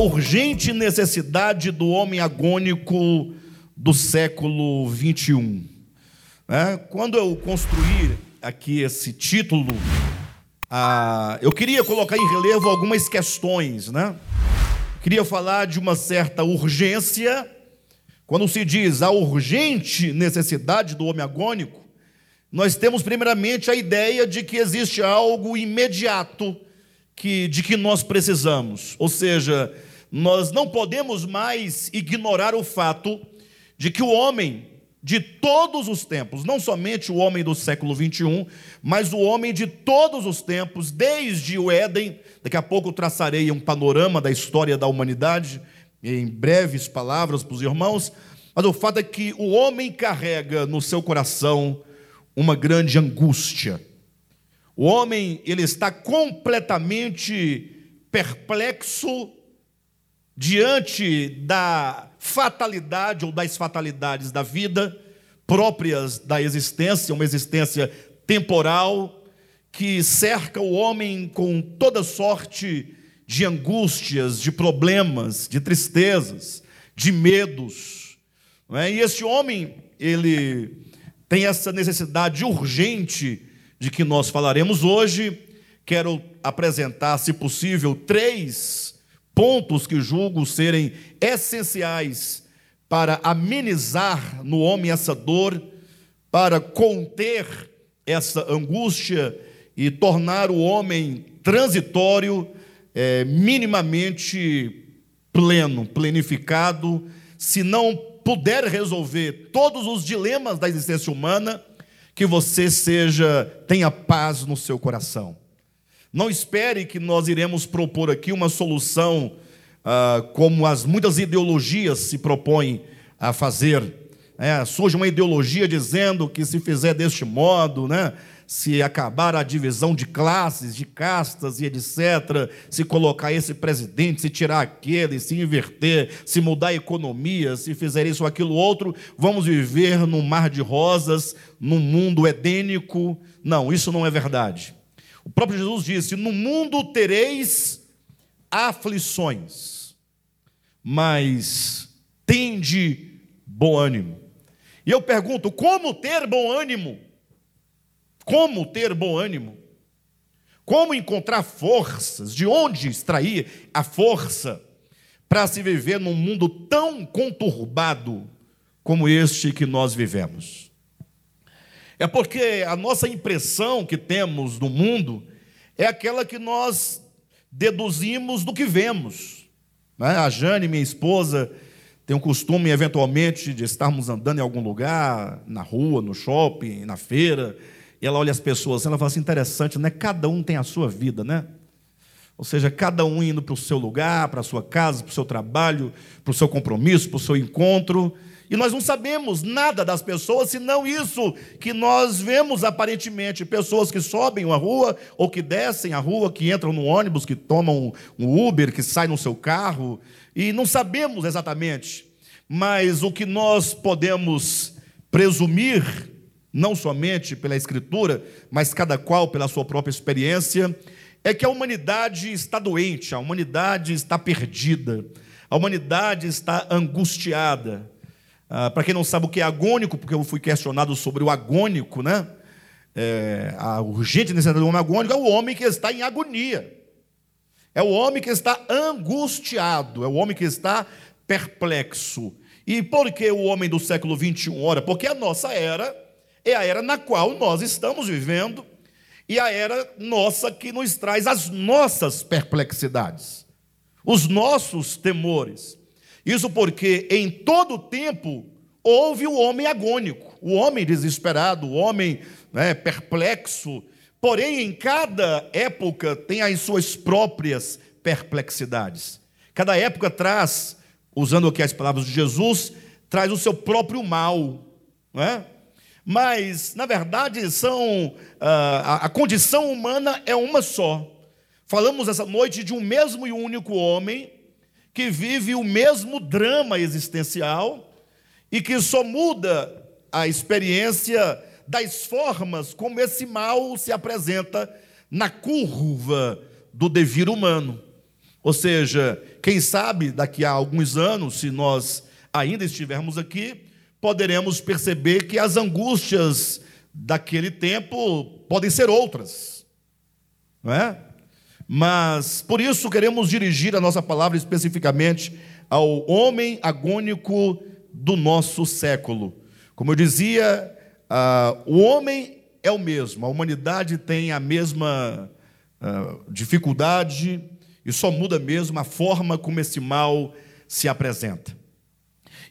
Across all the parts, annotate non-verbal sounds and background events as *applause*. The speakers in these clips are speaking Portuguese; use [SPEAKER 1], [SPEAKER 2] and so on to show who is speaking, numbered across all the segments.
[SPEAKER 1] urgente necessidade do homem agônico do século 21. É, quando eu construí aqui esse título, ah, eu queria colocar em relevo algumas questões, né? Queria falar de uma certa urgência. Quando se diz a urgente necessidade do homem agônico, nós temos primeiramente a ideia de que existe algo imediato que, de que nós precisamos. Ou seja, nós não podemos mais ignorar o fato de que o homem de todos os tempos, não somente o homem do século 21, mas o homem de todos os tempos, desde o Éden, daqui a pouco traçarei um panorama da história da humanidade, em breves palavras para os irmãos, mas o fato é que o homem carrega no seu coração uma grande angústia. O homem, ele está completamente perplexo diante da fatalidade ou das fatalidades da vida próprias da existência, uma existência temporal que cerca o homem com toda sorte de angústias, de problemas, de tristezas, de medos. É? E esse homem, ele tem essa necessidade urgente de que nós falaremos hoje. Quero apresentar, se possível, três pontos que julgo serem essenciais para amenizar no homem essa dor, para conter essa angústia e tornar o homem transitório, é, minimamente pleno, plenificado, se não puder resolver todos os dilemas da existência humana, que você seja tenha paz no seu coração. Não espere que nós iremos propor aqui uma solução ah, como as muitas ideologias se propõem a fazer. É, surge uma ideologia dizendo que se fizer deste modo, né, se acabar a divisão de classes, de castas e etc., se colocar esse presidente, se tirar aquele, se inverter, se mudar a economia, se fizer isso ou aquilo outro, vamos viver num mar de rosas, num mundo edênico. Não, isso não é verdade. O próprio Jesus disse: No mundo tereis aflições, mas tende bom ânimo. E eu pergunto: como ter bom ânimo? Como ter bom ânimo? Como encontrar forças? De onde extrair a força para se viver num mundo tão conturbado como este que nós vivemos? É porque a nossa impressão que temos do mundo é aquela que nós deduzimos do que vemos. Né? A Jane, minha esposa, tem o costume, eventualmente, de estarmos andando em algum lugar, na rua, no shopping, na feira, e ela olha as pessoas, ela fala assim: interessante, né? Cada um tem a sua vida, né? Ou seja, cada um indo para o seu lugar, para a sua casa, para o seu trabalho, para o seu compromisso, para o seu encontro. E nós não sabemos nada das pessoas, senão isso que nós vemos aparentemente: pessoas que sobem a rua, ou que descem a rua, que entram no ônibus, que tomam um Uber, que saem no seu carro, e não sabemos exatamente. Mas o que nós podemos presumir não somente pela Escritura, mas cada qual pela sua própria experiência, é que a humanidade está doente, a humanidade está perdida, a humanidade está angustiada. Ah, Para quem não sabe o que é agônico, porque eu fui questionado sobre o agônico, né? É, a urgente necessidade do homem agônico é o homem que está em agonia, é o homem que está angustiado, é o homem que está perplexo. E por que o homem do século 21? Ora, porque a nossa era é a era na qual nós estamos vivendo e a era nossa que nos traz as nossas perplexidades, os nossos temores. Isso porque em todo tempo houve o homem agônico, o homem desesperado, o homem né, perplexo. Porém, em cada época tem as suas próprias perplexidades. Cada época traz, usando aqui as palavras de Jesus, traz o seu próprio mal. Não é? mas na verdade são ah, a, a condição humana é uma só. Falamos essa noite de um mesmo e único homem que vive o mesmo drama existencial e que só muda a experiência das formas como esse mal se apresenta na curva do devir humano. Ou seja, quem sabe daqui a alguns anos, se nós ainda estivermos aqui, poderemos perceber que as angústias daquele tempo podem ser outras, não é? Mas por isso queremos dirigir a nossa palavra especificamente ao homem agônico do nosso século. Como eu dizia, uh, o homem é o mesmo, a humanidade tem a mesma uh, dificuldade e só muda mesmo a forma como esse mal se apresenta.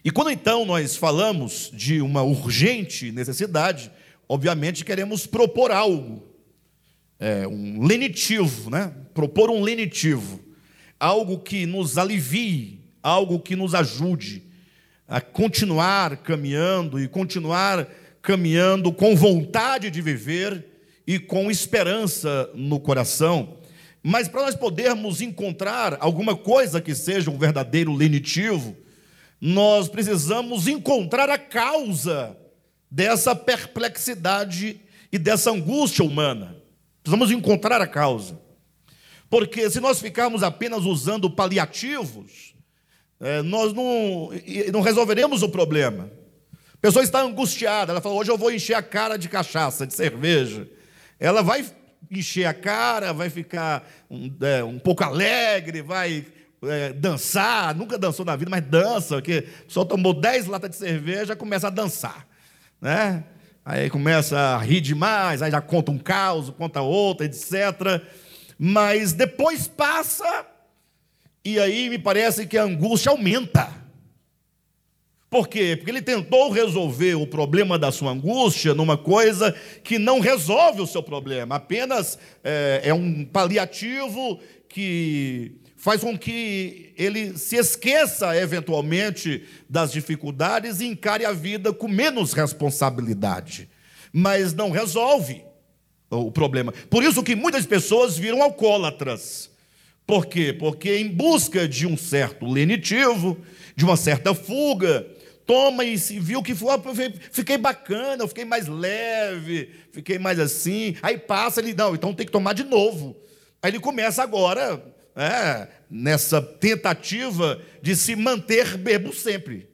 [SPEAKER 1] E quando então nós falamos de uma urgente necessidade, obviamente queremos propor algo, é, um lenitivo, né? propor um lenitivo, algo que nos alivie, algo que nos ajude a continuar caminhando e continuar caminhando com vontade de viver e com esperança no coração. Mas para nós podermos encontrar alguma coisa que seja um verdadeiro lenitivo, nós precisamos encontrar a causa dessa perplexidade e dessa angústia humana. Precisamos encontrar a causa. Porque se nós ficarmos apenas usando paliativos, é, nós não, não resolveremos o problema. A pessoa está angustiada, ela fala: hoje eu vou encher a cara de cachaça, de cerveja. Ela vai encher a cara, vai ficar um, é, um pouco alegre, vai é, dançar, nunca dançou na vida, mas dança, porque só tomou 10 latas de cerveja, começa a dançar né? Aí começa a rir demais, aí já conta um caos, conta outro, etc. Mas depois passa, e aí me parece que a angústia aumenta. Por quê? Porque ele tentou resolver o problema da sua angústia numa coisa que não resolve o seu problema, apenas é, é um paliativo que faz com que ele se esqueça eventualmente das dificuldades e encare a vida com menos responsabilidade, mas não resolve o problema. Por isso que muitas pessoas viram alcoólatras. Por quê? Porque em busca de um certo lenitivo, de uma certa fuga, toma e se viu que foi, fiquei bacana, eu fiquei mais leve, fiquei mais assim. Aí passa ele, não, então tem que tomar de novo. Aí ele começa agora é, nessa tentativa de se manter bêbado sempre.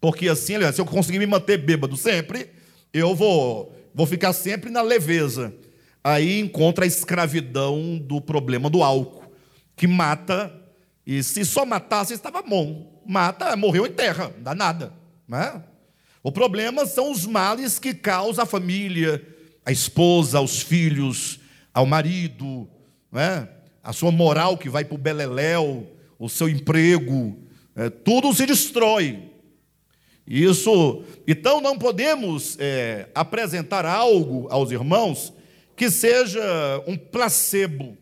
[SPEAKER 1] Porque assim, se eu conseguir me manter bêbado sempre, eu vou, vou ficar sempre na leveza. Aí encontra a escravidão do problema do álcool, que mata, e se só matasse, estava bom. Mata, morreu em terra, não dá nada. Né? O problema são os males que causa a família, a esposa, aos filhos, ao marido, né? A sua moral que vai para o beleléu, o seu emprego, é, tudo se destrói. Isso, então não podemos é, apresentar algo aos irmãos que seja um placebo,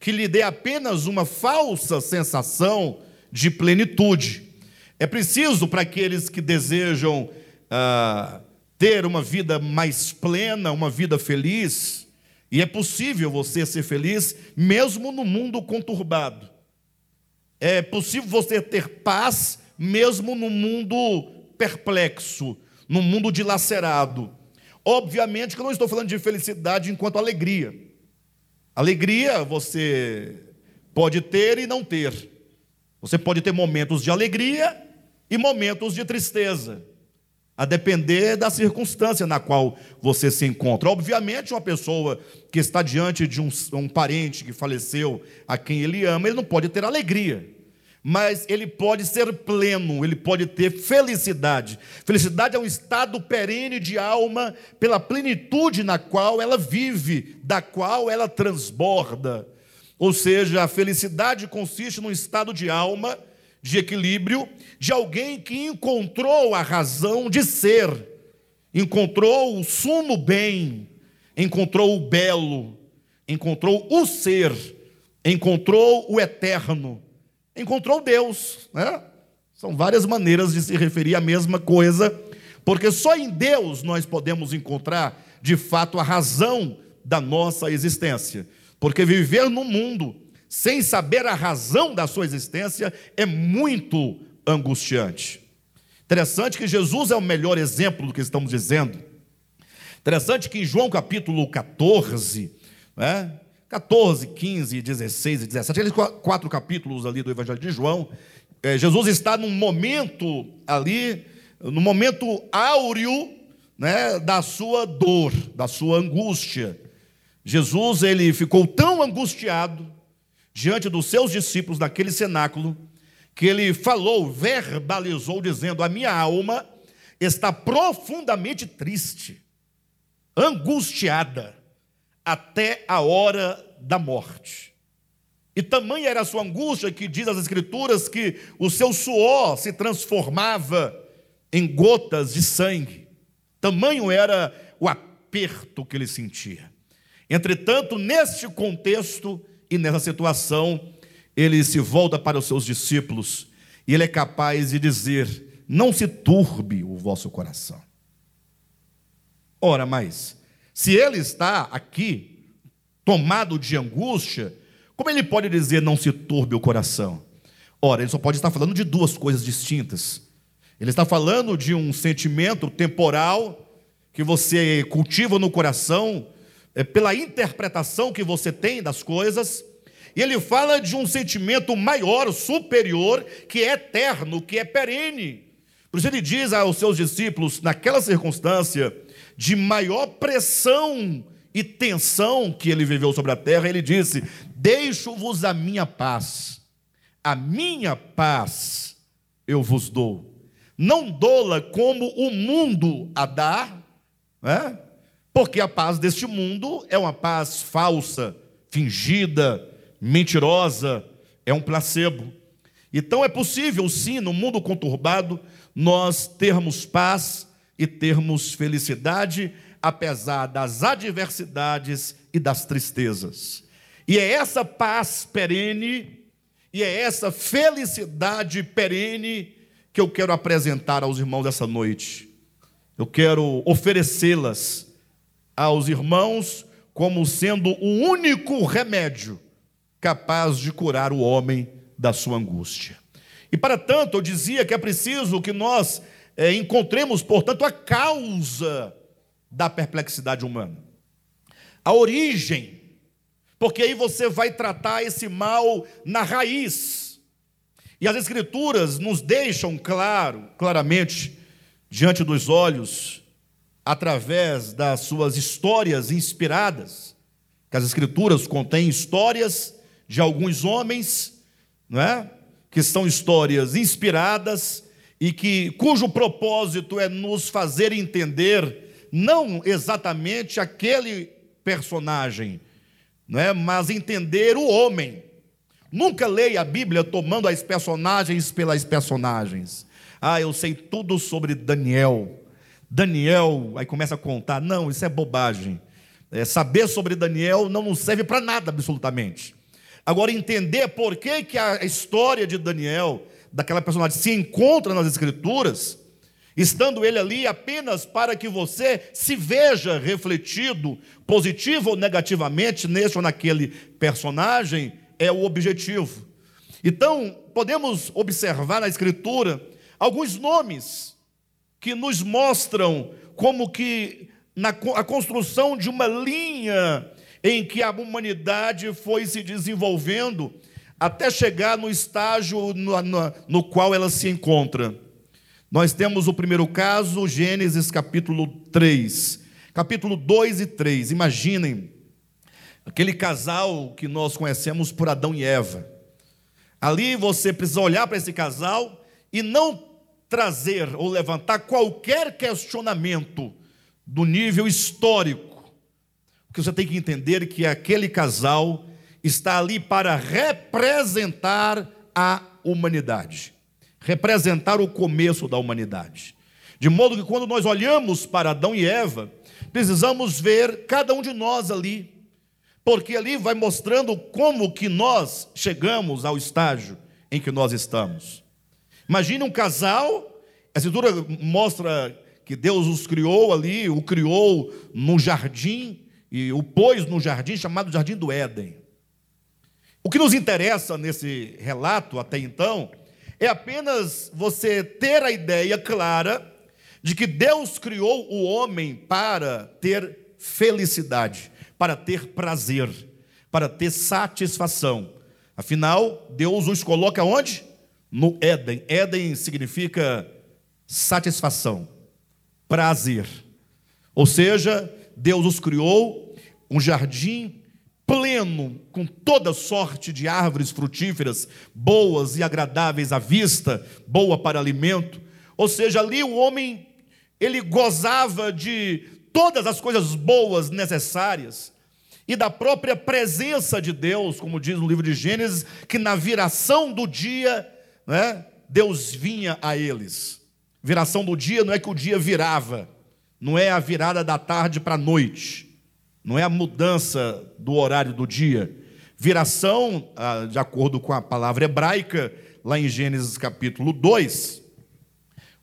[SPEAKER 1] que lhe dê apenas uma falsa sensação de plenitude. É preciso para aqueles que desejam ah, ter uma vida mais plena, uma vida feliz, e é possível você ser feliz mesmo no mundo conturbado. É possível você ter paz mesmo no mundo perplexo, no mundo dilacerado. Obviamente que eu não estou falando de felicidade enquanto alegria. Alegria você pode ter e não ter. Você pode ter momentos de alegria e momentos de tristeza a depender da circunstância na qual você se encontra. Obviamente, uma pessoa que está diante de um, um, parente que faleceu, a quem ele ama, ele não pode ter alegria, mas ele pode ser pleno, ele pode ter felicidade. Felicidade é um estado perene de alma pela plenitude na qual ela vive, da qual ela transborda. Ou seja, a felicidade consiste num estado de alma de equilíbrio de alguém que encontrou a razão de ser, encontrou o sumo bem, encontrou o belo, encontrou o ser, encontrou o eterno, encontrou Deus. Né? São várias maneiras de se referir à mesma coisa, porque só em Deus nós podemos encontrar de fato a razão da nossa existência. Porque viver no mundo sem saber a razão da sua existência, é muito angustiante. Interessante que Jesus é o melhor exemplo do que estamos dizendo. Interessante que em João capítulo 14, né, 14, 15, 16 e 17, aqueles quatro capítulos ali do Evangelho de João, é, Jesus está num momento ali, no momento áureo né, da sua dor, da sua angústia. Jesus ele ficou tão angustiado diante dos seus discípulos naquele cenáculo que ele falou, verbalizou dizendo: "A minha alma está profundamente triste, angustiada até a hora da morte. E tamanha era a sua angústia que diz as Escrituras que o seu suor se transformava em gotas de sangue. Tamanho era o aperto que ele sentia. Entretanto, neste contexto e nessa situação, ele se volta para os seus discípulos e ele é capaz de dizer: Não se turbe o vosso coração. Ora, mas se ele está aqui, tomado de angústia, como ele pode dizer não se turbe o coração? Ora, ele só pode estar falando de duas coisas distintas. Ele está falando de um sentimento temporal que você cultiva no coração, é, pela interpretação que você tem das coisas, e ele fala de um sentimento maior, superior, que é eterno, que é perene. Por isso ele diz aos seus discípulos, naquela circunstância, de maior pressão e tensão que ele viveu sobre a terra, ele disse: Deixo-vos a minha paz, a minha paz eu vos dou. Não dola como o mundo a dá, né? Porque a paz deste mundo é uma paz falsa, fingida, mentirosa, é um placebo. Então é possível, sim, no mundo conturbado, nós termos paz e termos felicidade, apesar das adversidades e das tristezas. E é essa paz perene, e é essa felicidade perene que eu quero apresentar aos irmãos essa noite. Eu quero oferecê-las aos irmãos como sendo o único remédio capaz de curar o homem da sua angústia. E para tanto, eu dizia que é preciso que nós é, encontremos, portanto, a causa da perplexidade humana, a origem, porque aí você vai tratar esse mal na raiz. E as Escrituras nos deixam claro, claramente, diante dos olhos, através das suas histórias inspiradas, que as Escrituras contêm histórias de alguns homens, não é? que são histórias inspiradas e que cujo propósito é nos fazer entender não exatamente aquele personagem, não é? mas entender o homem. Nunca leia a Bíblia tomando as personagens pelas personagens. Ah, eu sei tudo sobre Daniel. Daniel, aí começa a contar. Não, isso é bobagem. É, saber sobre Daniel não nos serve para nada, absolutamente. Agora, entender por que, que a história de Daniel daquela personagem se encontra nas Escrituras, estando ele ali apenas para que você se veja refletido, positivo ou negativamente, nesse ou naquele personagem, é o objetivo. Então, podemos observar na Escritura alguns nomes que nos mostram como que na a construção de uma linha em que a humanidade foi se desenvolvendo até chegar no estágio no, no, no qual ela se encontra. Nós temos o primeiro caso, Gênesis capítulo 3, capítulo 2 e 3. Imaginem aquele casal que nós conhecemos por Adão e Eva. Ali você precisa olhar para esse casal e não trazer ou levantar qualquer questionamento do nível histórico. Porque você tem que entender que aquele casal está ali para representar a humanidade, representar o começo da humanidade. De modo que quando nós olhamos para Adão e Eva, precisamos ver cada um de nós ali, porque ali vai mostrando como que nós chegamos ao estágio em que nós estamos. Imagine um casal, a escritura mostra que Deus os criou ali, o criou no jardim e o pôs no jardim chamado Jardim do Éden. O que nos interessa nesse relato até então é apenas você ter a ideia clara de que Deus criou o homem para ter felicidade, para ter prazer, para ter satisfação. Afinal, Deus os coloca onde? No Éden. Éden significa satisfação, prazer. Ou seja, Deus os criou um jardim pleno, com toda sorte de árvores frutíferas, boas e agradáveis à vista, boa para alimento. Ou seja, ali o homem ele gozava de todas as coisas boas necessárias e da própria presença de Deus, como diz no livro de Gênesis, que na viração do dia, né, Deus vinha a eles. Viração do dia não é que o dia virava, não é a virada da tarde para a noite não é a mudança do horário do dia. Viração, ah, de acordo com a palavra hebraica, lá em Gênesis capítulo 2,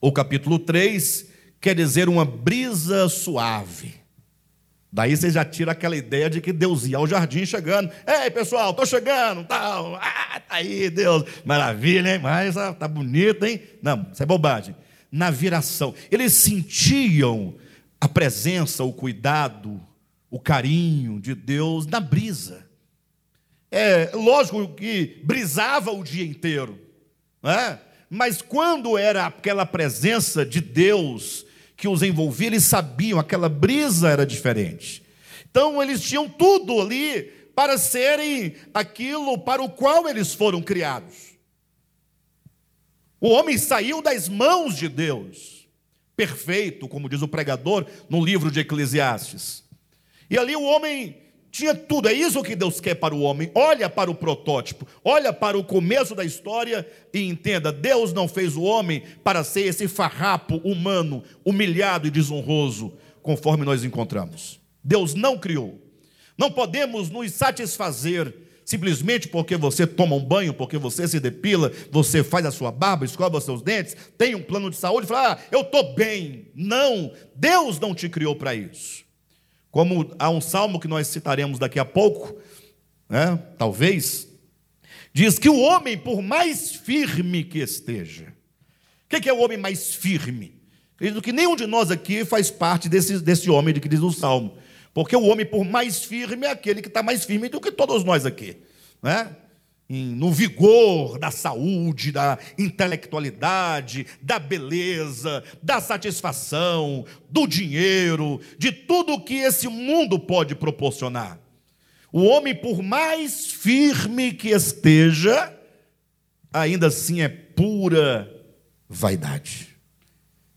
[SPEAKER 1] ou capítulo 3, quer dizer uma brisa suave. Daí você já tira aquela ideia de que Deus ia ao jardim chegando. Ei, pessoal, estou chegando, tal. Ah, tá aí, Deus. Maravilha, hein? Mas ah, tá bonito, hein? Não, isso é bobagem. Na viração. Eles sentiam a presença, o cuidado, o carinho de Deus na brisa. É lógico que brisava o dia inteiro, né? mas quando era aquela presença de Deus que os envolvia, eles sabiam, aquela brisa era diferente. Então eles tinham tudo ali para serem aquilo para o qual eles foram criados. O homem saiu das mãos de Deus, perfeito, como diz o pregador no livro de Eclesiastes. E ali o homem tinha tudo, é isso que Deus quer para o homem. Olha para o protótipo, olha para o começo da história e entenda: Deus não fez o homem para ser esse farrapo humano, humilhado e desonroso, conforme nós encontramos. Deus não criou. Não podemos nos satisfazer simplesmente porque você toma um banho, porque você se depila, você faz a sua barba, escova os seus dentes, tem um plano de saúde fala: ah, eu estou bem. Não, Deus não te criou para isso. Como há um salmo que nós citaremos daqui a pouco, né, talvez, diz que o homem, por mais firme que esteja, o que é o homem mais firme? Acredito que nenhum de nós aqui faz parte desse, desse homem de que diz o salmo, porque o homem, por mais firme, é aquele que está mais firme do que todos nós aqui, né? No vigor da saúde, da intelectualidade, da beleza, da satisfação, do dinheiro, de tudo que esse mundo pode proporcionar. O homem, por mais firme que esteja, ainda assim é pura vaidade.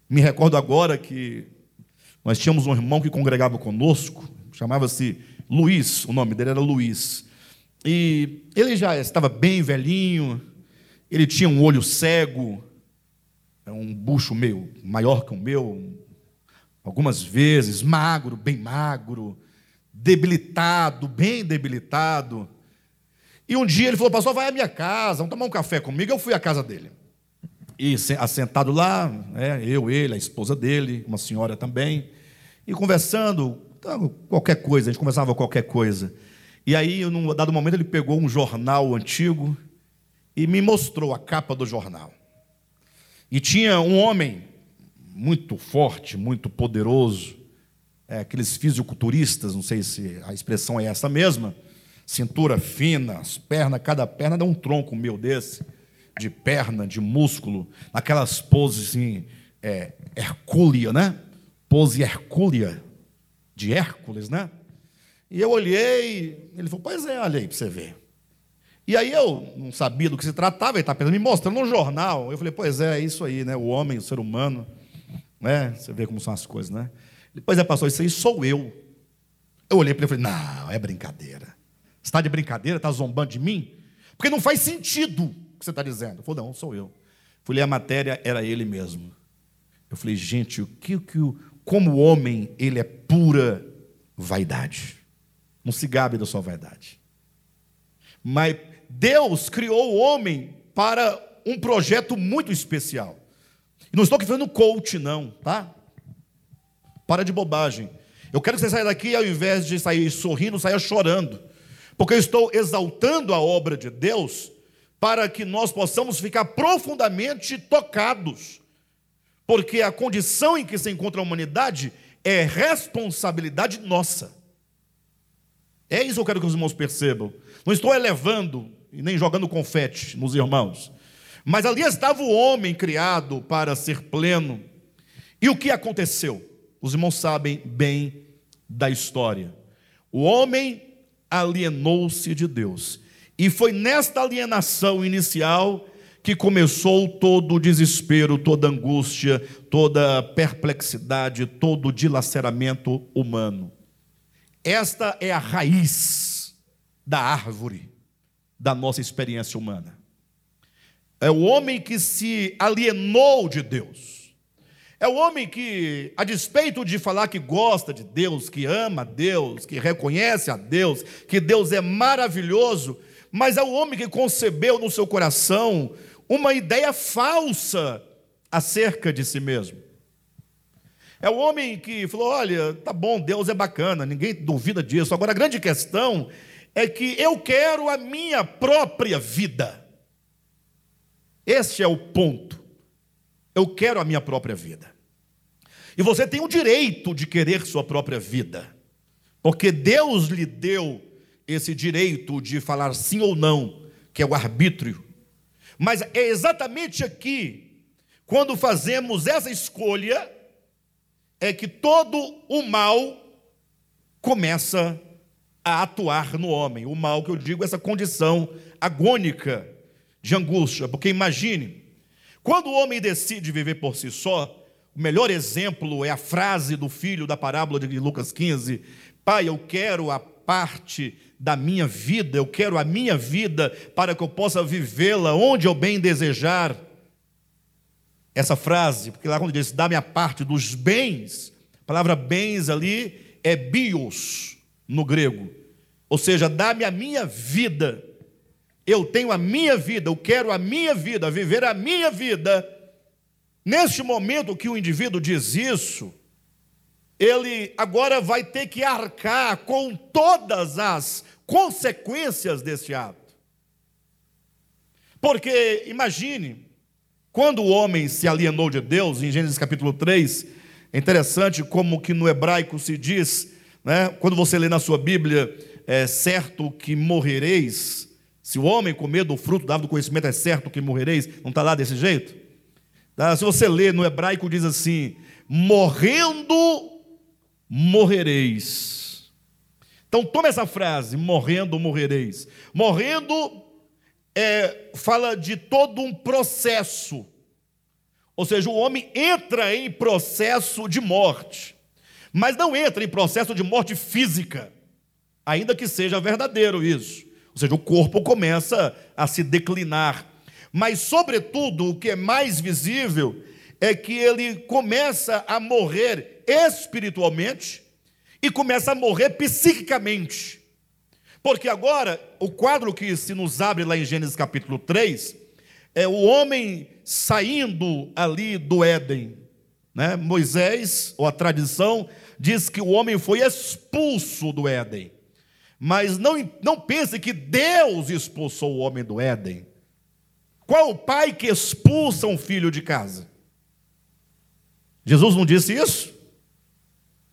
[SPEAKER 1] Me recordo agora que nós tínhamos um irmão que congregava conosco, chamava-se Luiz, o nome dele era Luiz. E ele já estava bem velhinho, ele tinha um olho cego, um bucho meio maior que o meu, algumas vezes, magro, bem magro, debilitado, bem debilitado. E um dia ele falou, pastor, vai à minha casa, vamos tomar um café comigo. Eu fui à casa dele. E assentado lá, né, eu, ele, a esposa dele, uma senhora também, e conversando, qualquer coisa, a gente conversava qualquer coisa. E aí, num dado momento, ele pegou um jornal antigo e me mostrou a capa do jornal. E tinha um homem muito forte, muito poderoso, é, aqueles fisiculturistas, não sei se a expressão é essa mesma, cintura fina, as pernas, cada perna dá um tronco meu desse, de perna, de músculo, naquelas poses assim, é, hercúlea, né? Pose hercúlea, de Hércules, né? E eu olhei, ele falou, pois é, olha aí para você ver. E aí eu não sabia do que se tratava, ele estava pensando, me mostrando no jornal. Eu falei, pois é, é isso aí, né? O homem, o ser humano, né? Você vê como são as coisas, né? Depois é, pastor, isso aí sou eu. Eu olhei para ele e falei, não, é brincadeira. Você está de brincadeira, está zombando de mim? Porque não faz sentido o que você está dizendo. Ele falou, não, sou eu. Fui ler a matéria, era ele mesmo. Eu falei, gente, o que, o que como homem ele é pura vaidade. Não se gabe da sua vaidade. Mas Deus criou o homem para um projeto muito especial. E não estou falando coach, não, tá? Para de bobagem. Eu quero que você saia daqui, ao invés de sair sorrindo, saia chorando. Porque eu estou exaltando a obra de Deus para que nós possamos ficar profundamente tocados. Porque a condição em que se encontra a humanidade é responsabilidade nossa. É isso que eu quero que os irmãos percebam. Não estou elevando e nem jogando confete nos irmãos. Mas ali estava o homem criado para ser pleno. E o que aconteceu? Os irmãos sabem bem da história. O homem alienou-se de Deus. E foi nesta alienação inicial que começou todo o desespero, toda angústia, toda perplexidade, todo o dilaceramento humano. Esta é a raiz da árvore da nossa experiência humana. É o homem que se alienou de Deus. É o homem que, a despeito de falar que gosta de Deus, que ama Deus, que reconhece a Deus, que Deus é maravilhoso, mas é o homem que concebeu no seu coração uma ideia falsa acerca de si mesmo. É o homem que falou: olha, tá bom, Deus é bacana, ninguém duvida disso. Agora a grande questão é que eu quero a minha própria vida. Este é o ponto. Eu quero a minha própria vida. E você tem o direito de querer sua própria vida, porque Deus lhe deu esse direito de falar sim ou não, que é o arbítrio. Mas é exatamente aqui, quando fazemos essa escolha, é que todo o mal começa a atuar no homem. O mal que eu digo, essa condição agônica de angústia. Porque imagine, quando o homem decide viver por si só, o melhor exemplo é a frase do filho da parábola de Lucas 15: Pai, eu quero a parte da minha vida, eu quero a minha vida para que eu possa vivê-la onde eu bem desejar. Essa frase, porque lá quando diz dá minha parte dos bens, a palavra bens ali é bios no grego, ou seja, dá-me a minha vida. Eu tenho a minha vida, eu quero a minha vida, viver a minha vida. Neste momento que o indivíduo diz isso, ele agora vai ter que arcar com todas as consequências desse ato. Porque, imagine, quando o homem se alienou de Deus, em Gênesis capítulo 3, é interessante como que no hebraico se diz, né, quando você lê na sua Bíblia, é certo que morrereis, se o homem comer do fruto da árvore do conhecimento, é certo que morrereis, não está lá desse jeito? Tá? Se você lê no hebraico, diz assim: morrendo morrereis. Então toma essa frase, morrendo morrereis. Morrendo é, fala de todo um processo. Ou seja, o homem entra em processo de morte, mas não entra em processo de morte física, ainda que seja verdadeiro isso. Ou seja, o corpo começa a se declinar. Mas, sobretudo, o que é mais visível é que ele começa a morrer espiritualmente e começa a morrer psiquicamente. Porque agora, o quadro que se nos abre lá em Gênesis capítulo 3, é o homem saindo ali do Éden. Né? Moisés, ou a tradição, diz que o homem foi expulso do Éden. Mas não, não pense que Deus expulsou o homem do Éden. Qual o pai que expulsa um filho de casa? Jesus não disse isso?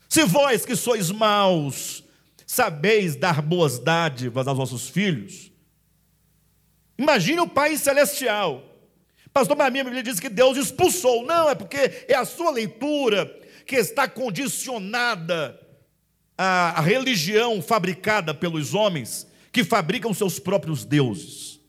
[SPEAKER 1] Se vós que sois maus, sabeis dar boas dádivas aos vossos filhos, imagine o Pai Celestial. Pastor, mas a minha Bíblia diz que Deus expulsou. Não, é porque é a sua leitura que está condicionada à religião fabricada pelos homens que fabricam seus próprios deuses.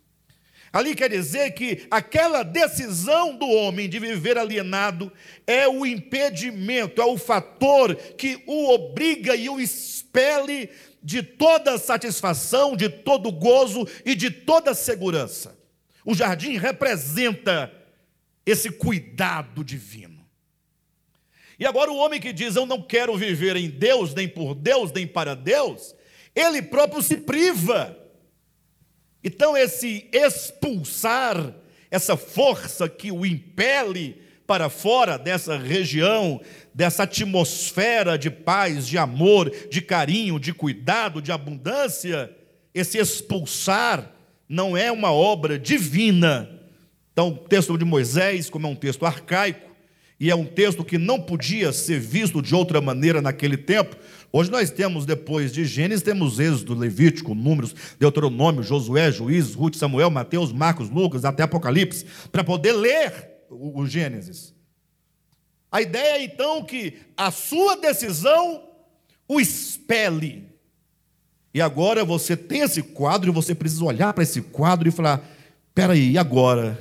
[SPEAKER 1] Ali quer dizer que aquela decisão do homem de viver alienado é o impedimento, é o fator que o obriga e o expele de toda satisfação, de todo gozo e de toda segurança. O jardim representa esse cuidado divino. E agora o homem que diz eu não quero viver em Deus, nem por Deus, nem para Deus, ele próprio se priva então, esse expulsar, essa força que o impele para fora dessa região, dessa atmosfera de paz, de amor, de carinho, de cuidado, de abundância, esse expulsar não é uma obra divina. Então, o texto de Moisés, como é um texto arcaico, e é um texto que não podia ser visto de outra maneira naquele tempo. Hoje nós temos, depois de Gênesis, temos Êxodo, Levítico, Números, Deuteronômio, Josué, Juízes, Ruth, Samuel, Mateus, Marcos, Lucas, até Apocalipse, para poder ler o, o Gênesis. A ideia é então que a sua decisão o expele. E agora você tem esse quadro e você precisa olhar para esse quadro e falar: peraí, e agora?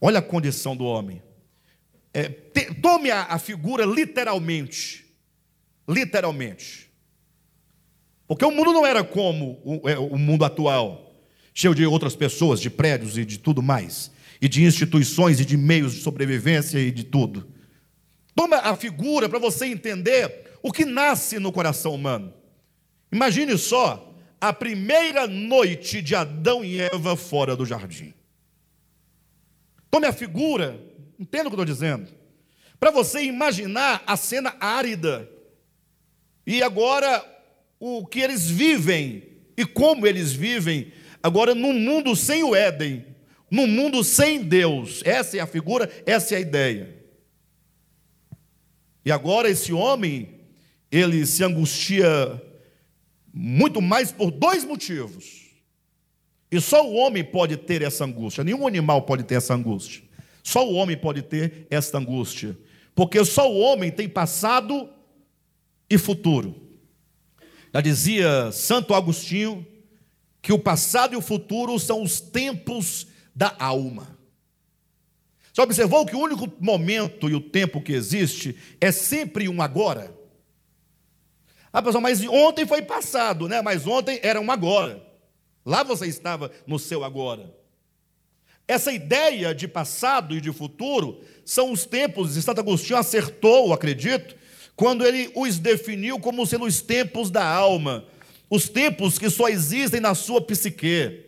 [SPEAKER 1] Olha a condição do homem. É, te, tome a, a figura literalmente. Literalmente. Porque o mundo não era como o, é, o mundo atual, cheio de outras pessoas, de prédios e de tudo mais, e de instituições e de meios de sobrevivência e de tudo. Toma a figura para você entender o que nasce no coração humano. Imagine só a primeira noite de Adão e Eva fora do jardim. Tome a figura Entenda o que eu estou dizendo? Para você imaginar a cena árida. E agora, o que eles vivem e como eles vivem, agora num mundo sem o Éden, num mundo sem Deus. Essa é a figura, essa é a ideia. E agora esse homem, ele se angustia muito mais por dois motivos. E só o homem pode ter essa angústia, nenhum animal pode ter essa angústia. Só o homem pode ter esta angústia, porque só o homem tem passado e futuro. Já dizia Santo Agostinho que o passado e o futuro são os tempos da alma. Você observou que o único momento e o tempo que existe é sempre um agora? Ah, pessoal, mas ontem foi passado, né? Mas ontem era um agora. Lá você estava no seu agora. Essa ideia de passado e de futuro são os tempos, e Santo Agostinho acertou, acredito, quando ele os definiu como sendo os tempos da alma, os tempos que só existem na sua psique.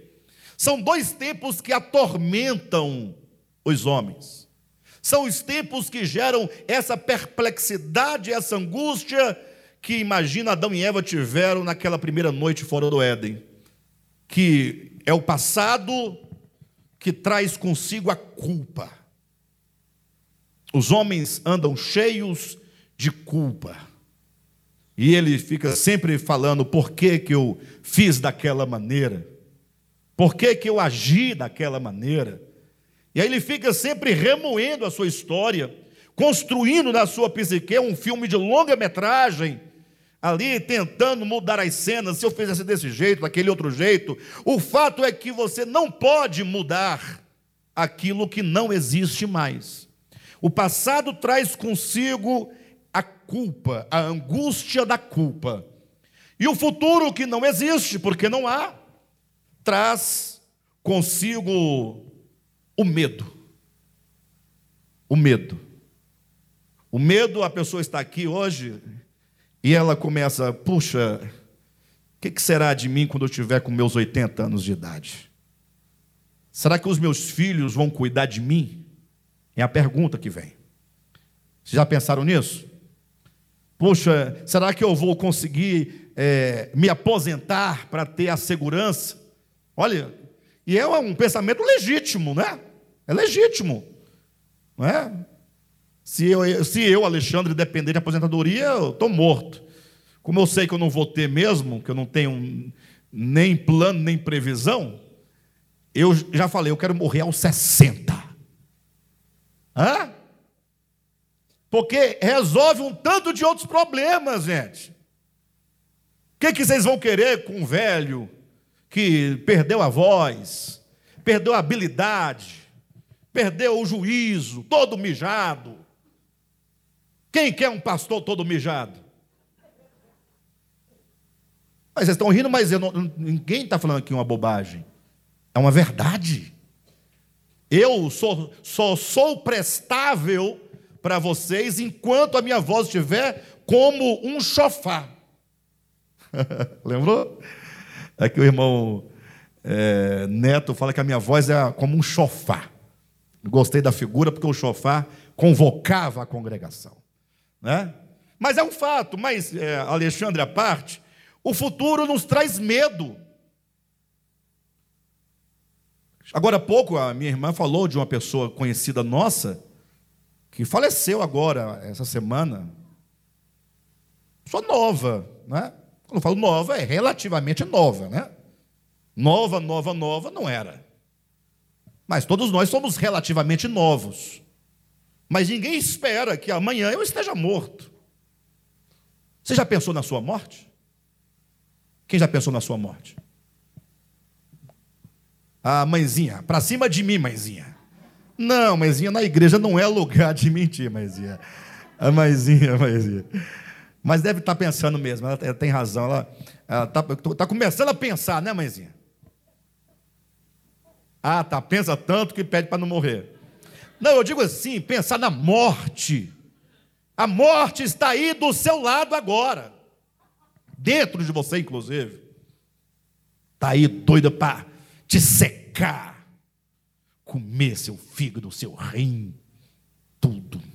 [SPEAKER 1] São dois tempos que atormentam os homens. São os tempos que geram essa perplexidade, essa angústia que imagina Adão e Eva tiveram naquela primeira noite fora do Éden, que é o passado que traz consigo a culpa. Os homens andam cheios de culpa. E ele fica sempre falando: por que, que eu fiz daquela maneira? Por que, que eu agi daquela maneira? E aí ele fica sempre remoendo a sua história, construindo na sua psique um filme de longa metragem ali tentando mudar as cenas, se eu fizesse desse jeito, daquele outro jeito. O fato é que você não pode mudar aquilo que não existe mais. O passado traz consigo a culpa, a angústia da culpa. E o futuro que não existe, porque não há, traz consigo o medo. O medo. O medo, a pessoa está aqui hoje, e ela começa, puxa, o que, que, será de mim quando eu tiver com meus 80 anos de idade? Será que os meus filhos vão cuidar de mim? É a pergunta que vem. Vocês já pensaram nisso? Puxa, será que eu vou conseguir é, me aposentar para ter a segurança? Olha, e é um pensamento legítimo, né? É legítimo, não é? Se eu, se eu, Alexandre, depender de aposentadoria, eu estou morto. Como eu sei que eu não vou ter mesmo, que eu não tenho nem plano, nem previsão, eu já falei, eu quero morrer aos 60. Hã? Porque resolve um tanto de outros problemas, gente. O que, que vocês vão querer com um velho que perdeu a voz, perdeu a habilidade, perdeu o juízo, todo mijado? Quem quer um pastor todo mijado? Mas vocês estão rindo, mas não, ninguém está falando aqui uma bobagem. É uma verdade. Eu sou, só sou prestável para vocês enquanto a minha voz estiver como um chofá. *laughs* Lembrou? É que o irmão é, Neto fala que a minha voz é como um chofá. Gostei da figura porque o chofá convocava a congregação. Né? Mas é um fato, mas, é, Alexandre, à parte, o futuro nos traz medo. Agora há pouco, a minha irmã falou de uma pessoa conhecida nossa, que faleceu agora, essa semana. Só nova, né? Quando falo nova, é relativamente nova, né? Nova, nova, nova não era. Mas todos nós somos relativamente novos. Mas ninguém espera que amanhã eu esteja morto. Você já pensou na sua morte? Quem já pensou na sua morte? A mãezinha, para cima de mim, mãezinha. Não, mãezinha, na igreja não é lugar de mentir, mãezinha. A mãezinha, mãezinha. Mas deve estar pensando mesmo, ela tem razão. Ela está tá começando a pensar, né, mãezinha? Ah, tá, pensa tanto que pede para não morrer. Não, eu digo assim, pensar na morte. A morte está aí do seu lado agora. Dentro de você, inclusive. Está aí doida para te secar. Comer seu fígado, seu rim, tudo.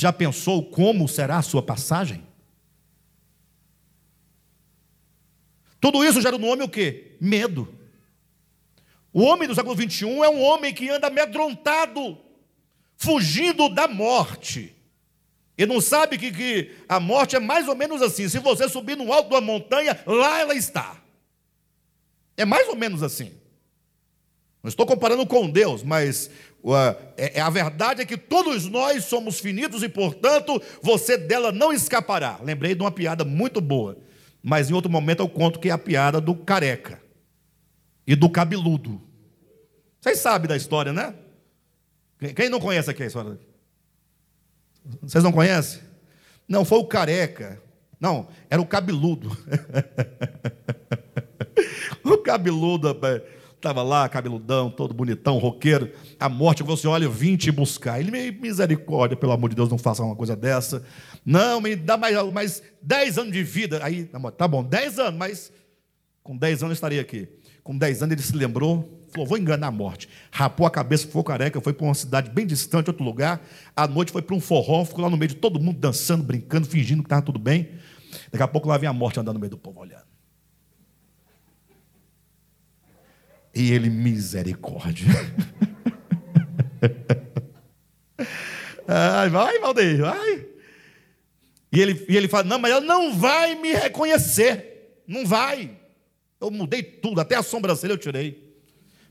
[SPEAKER 1] Já pensou como será a sua passagem? Tudo isso gera no homem o quê? Medo. O homem do século 21 é um homem que anda amedrontado, fugindo da morte. E não sabe que, que a morte é mais ou menos assim: se você subir no alto de uma montanha, lá ela está. É mais ou menos assim. Não estou comparando com Deus, mas é, é, a verdade é que todos nós somos finitos e, portanto, você dela não escapará. Lembrei de uma piada muito boa, mas em outro momento eu conto que é a piada do careca e do cabeludo. Vocês sabem da história, né? Quem não conhece aqui a história? Vocês não conhecem? Não, foi o careca. Não, era o cabeludo. *laughs* o cabeludo estava lá, cabeludão, todo bonitão, roqueiro. A morte falou assim: olha, eu vim te buscar. Ele, misericórdia, pelo amor de Deus, não faça uma coisa dessa. Não, me dá mais, mais 10 anos de vida. Aí, tá bom, 10 anos, mas com 10 anos eu estaria aqui. Com 10 anos ele se lembrou, falou: vou enganar a morte. Rapou a cabeça, ficou careca, foi para uma cidade bem distante, outro lugar. À noite foi para um forró, ficou lá no meio de todo mundo dançando, brincando, fingindo que estava tudo bem. Daqui a pouco lá vem a morte andando no meio do povo olhando. E ele, misericórdia. *laughs* Ai, vai, Valdeir, vai. E ele, e ele fala: Não, mas ela não vai me reconhecer. Não vai. Eu mudei tudo, até a sobrancelha eu tirei.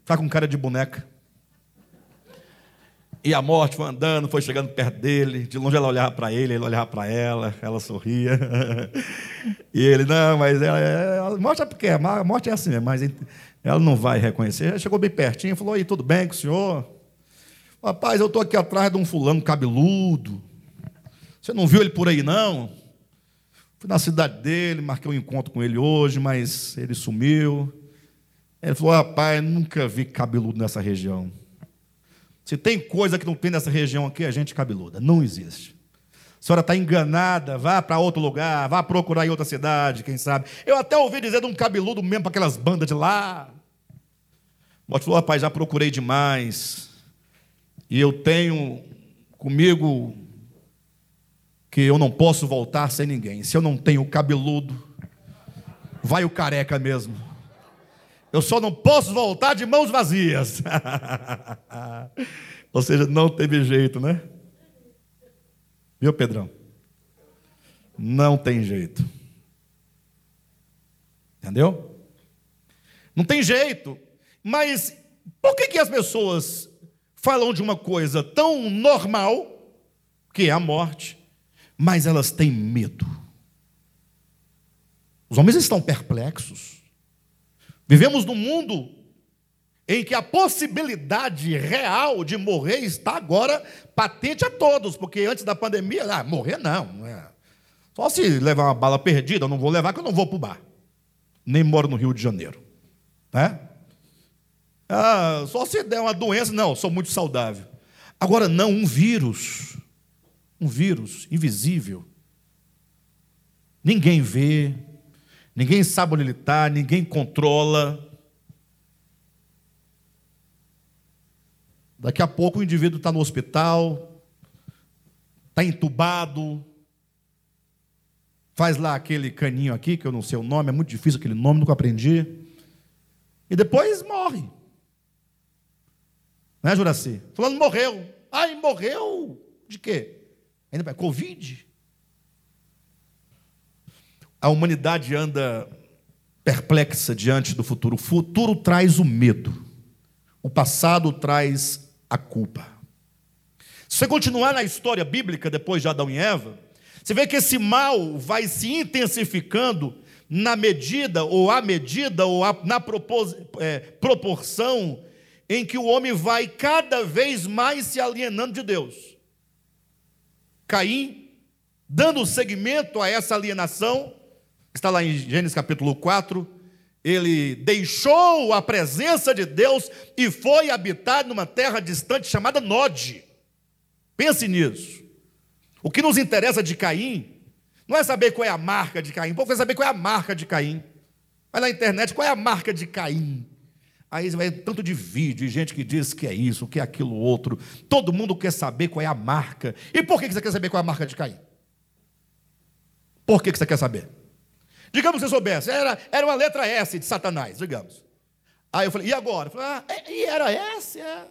[SPEAKER 1] Está com cara de boneca. E a morte foi andando, foi chegando perto dele. De longe ela olhava para ele, ele olhava para ela, ela sorria. *laughs* E ele, não, mas ela, ela, a morte é porque a morte é assim, mas ela não vai reconhecer. Ela chegou bem pertinho, falou: "E tudo bem com o senhor? Rapaz, eu estou aqui atrás de um fulano cabeludo. Você não viu ele por aí, não? Fui na cidade dele, marquei um encontro com ele hoje, mas ele sumiu. Ele falou: rapaz, nunca vi cabeludo nessa região. Se tem coisa que não tem nessa região aqui, é gente cabeluda. Não existe. Senhora está enganada, vá para outro lugar, vá procurar em outra cidade, quem sabe. Eu até ouvi dizer de um cabeludo mesmo para aquelas bandas de lá. O falou: rapaz, já procurei demais. E eu tenho comigo que eu não posso voltar sem ninguém. Se eu não tenho cabeludo, vai o careca mesmo. Eu só não posso voltar de mãos vazias. *laughs* Ou seja, não teve jeito, né? Viu, Pedrão? Não tem jeito. Entendeu? Não tem jeito. Mas por que, que as pessoas falam de uma coisa tão normal, que é a morte, mas elas têm medo. Os homens estão perplexos. Vivemos num mundo em que a possibilidade real de morrer está agora patente a todos, porque antes da pandemia, ah, morrer não, não é. Só se levar uma bala perdida, eu não vou levar, que eu não vou para o bar. Nem moro no Rio de Janeiro. Né? Ah, só se der uma doença, não, sou muito saudável. Agora, não, um vírus um vírus invisível. Ninguém vê, ninguém sabe onde ele está, ninguém controla. Daqui a pouco o indivíduo está no hospital, está entubado, faz lá aquele caninho aqui, que eu não sei o nome, é muito difícil aquele nome, nunca aprendi. E depois morre. Né, Juraci? Fulano morreu. Ai, morreu de quê? Ainda Covid? A humanidade anda perplexa diante do futuro. O futuro traz o medo, o passado traz a culpa. Se você continuar na história bíblica depois de Adão e Eva, você vê que esse mal vai se intensificando na medida, ou à medida, ou na é, proporção em que o homem vai cada vez mais se alienando de Deus. Caim, dando seguimento a essa alienação, está lá em Gênesis capítulo 4, ele deixou a presença de Deus e foi habitar numa terra distante chamada Nod. Pense nisso. O que nos interessa de Caim não é saber qual é a marca de Caim. O povo quer saber qual é a marca de Caim. Vai na internet, qual é a marca de Caim? Aí vai tanto de vídeo, e gente que diz que é isso, que é aquilo outro. Todo mundo quer saber qual é a marca. E por que você quer saber qual é a marca de Caim? Por que você quer saber? Digamos que você soubesse, era, era uma letra S de Satanás, digamos. Aí eu falei, e agora? Eu falei, ah, é, e era S? É.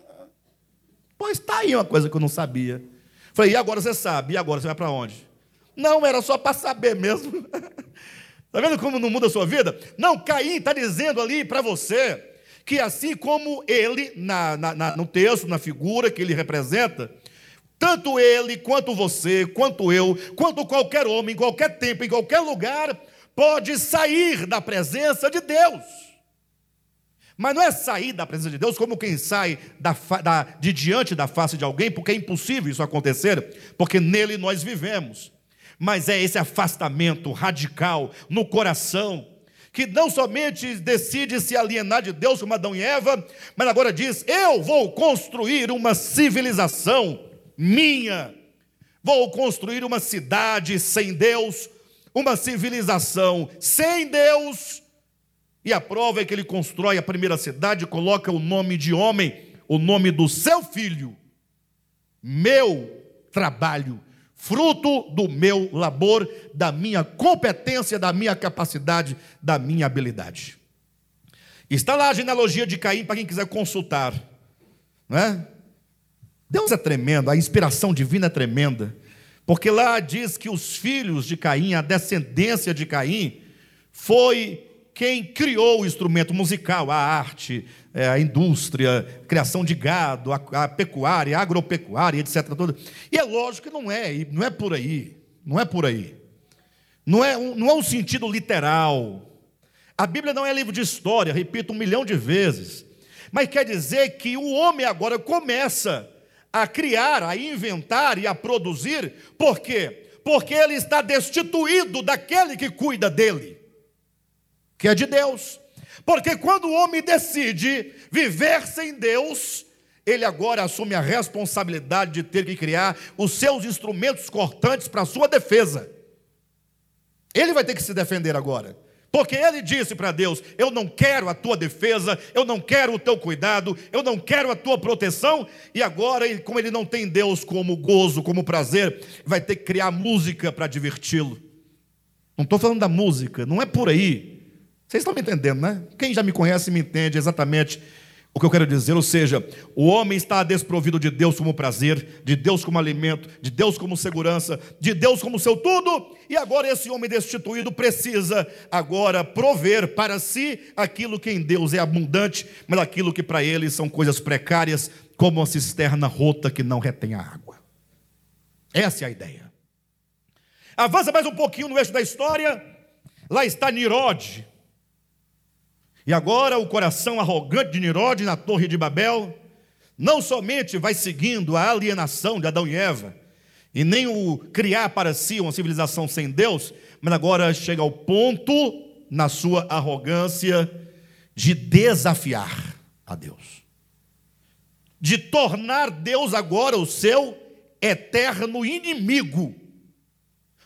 [SPEAKER 1] Pois está aí uma coisa que eu não sabia. Eu falei, e agora você sabe? E agora você vai para onde? Não, era só para saber mesmo. Está *laughs* vendo como não muda a sua vida? Não, Caim está dizendo ali para você que assim como ele, na, na, no texto, na figura que ele representa, tanto ele, quanto você, quanto eu, quanto qualquer homem, em qualquer tempo, em qualquer lugar, pode sair da presença de Deus. Mas não é sair da presença de Deus como quem sai da, da, de diante da face de alguém, porque é impossível isso acontecer, porque nele nós vivemos. Mas é esse afastamento radical no coração, que não somente decide se alienar de Deus como Adão e Eva, mas agora diz: Eu vou construir uma civilização minha, vou construir uma cidade sem Deus, uma civilização sem Deus, e a prova é que ele constrói a primeira cidade, coloca o nome de homem, o nome do seu filho, meu trabalho, fruto do meu labor, da minha competência, da minha capacidade, da minha habilidade. Está lá a genealogia de Caim para quem quiser consultar, não é? Deus é tremendo, a inspiração divina é tremenda. Porque lá diz que os filhos de Caim, a descendência de Caim, foi quem criou o instrumento musical, a arte, é, a indústria, a criação de gado, a, pecuária, a agropecuária, etc. E é lógico que não é, não é por aí. Não é por aí. Não é, um, não é um sentido literal. A Bíblia não é livro de história, repito um milhão de vezes. Mas quer dizer que o homem agora começa a criar, a inventar e a produzir, por quê? Porque ele está destituído daquele que cuida dele, que é de Deus. Porque quando o homem decide viver sem Deus, ele agora assume a responsabilidade de ter que criar os seus instrumentos cortantes para a sua defesa. Ele vai ter que se defender agora. Porque ele disse para Deus: Eu não quero a tua defesa, eu não quero o teu cuidado, eu não quero a tua proteção. E agora, como ele não tem Deus como gozo, como prazer, vai ter que criar música para diverti-lo. Não estou falando da música, não é por aí. Vocês estão me entendendo, né? Quem já me conhece me entende exatamente o que eu quero dizer, ou seja, o homem está desprovido de Deus como prazer, de Deus como alimento, de Deus como segurança, de Deus como seu tudo, e agora esse homem destituído precisa agora prover para si aquilo que em Deus é abundante, mas aquilo que para ele são coisas precárias, como uma cisterna rota que não retém a água. Essa é a ideia. Avança mais um pouquinho no eixo da história, lá está Nirode, e agora o coração arrogante de Nirode na Torre de Babel não somente vai seguindo a alienação de Adão e Eva, e nem o criar para si uma civilização sem Deus, mas agora chega ao ponto, na sua arrogância, de desafiar a Deus, de tornar Deus agora o seu eterno inimigo.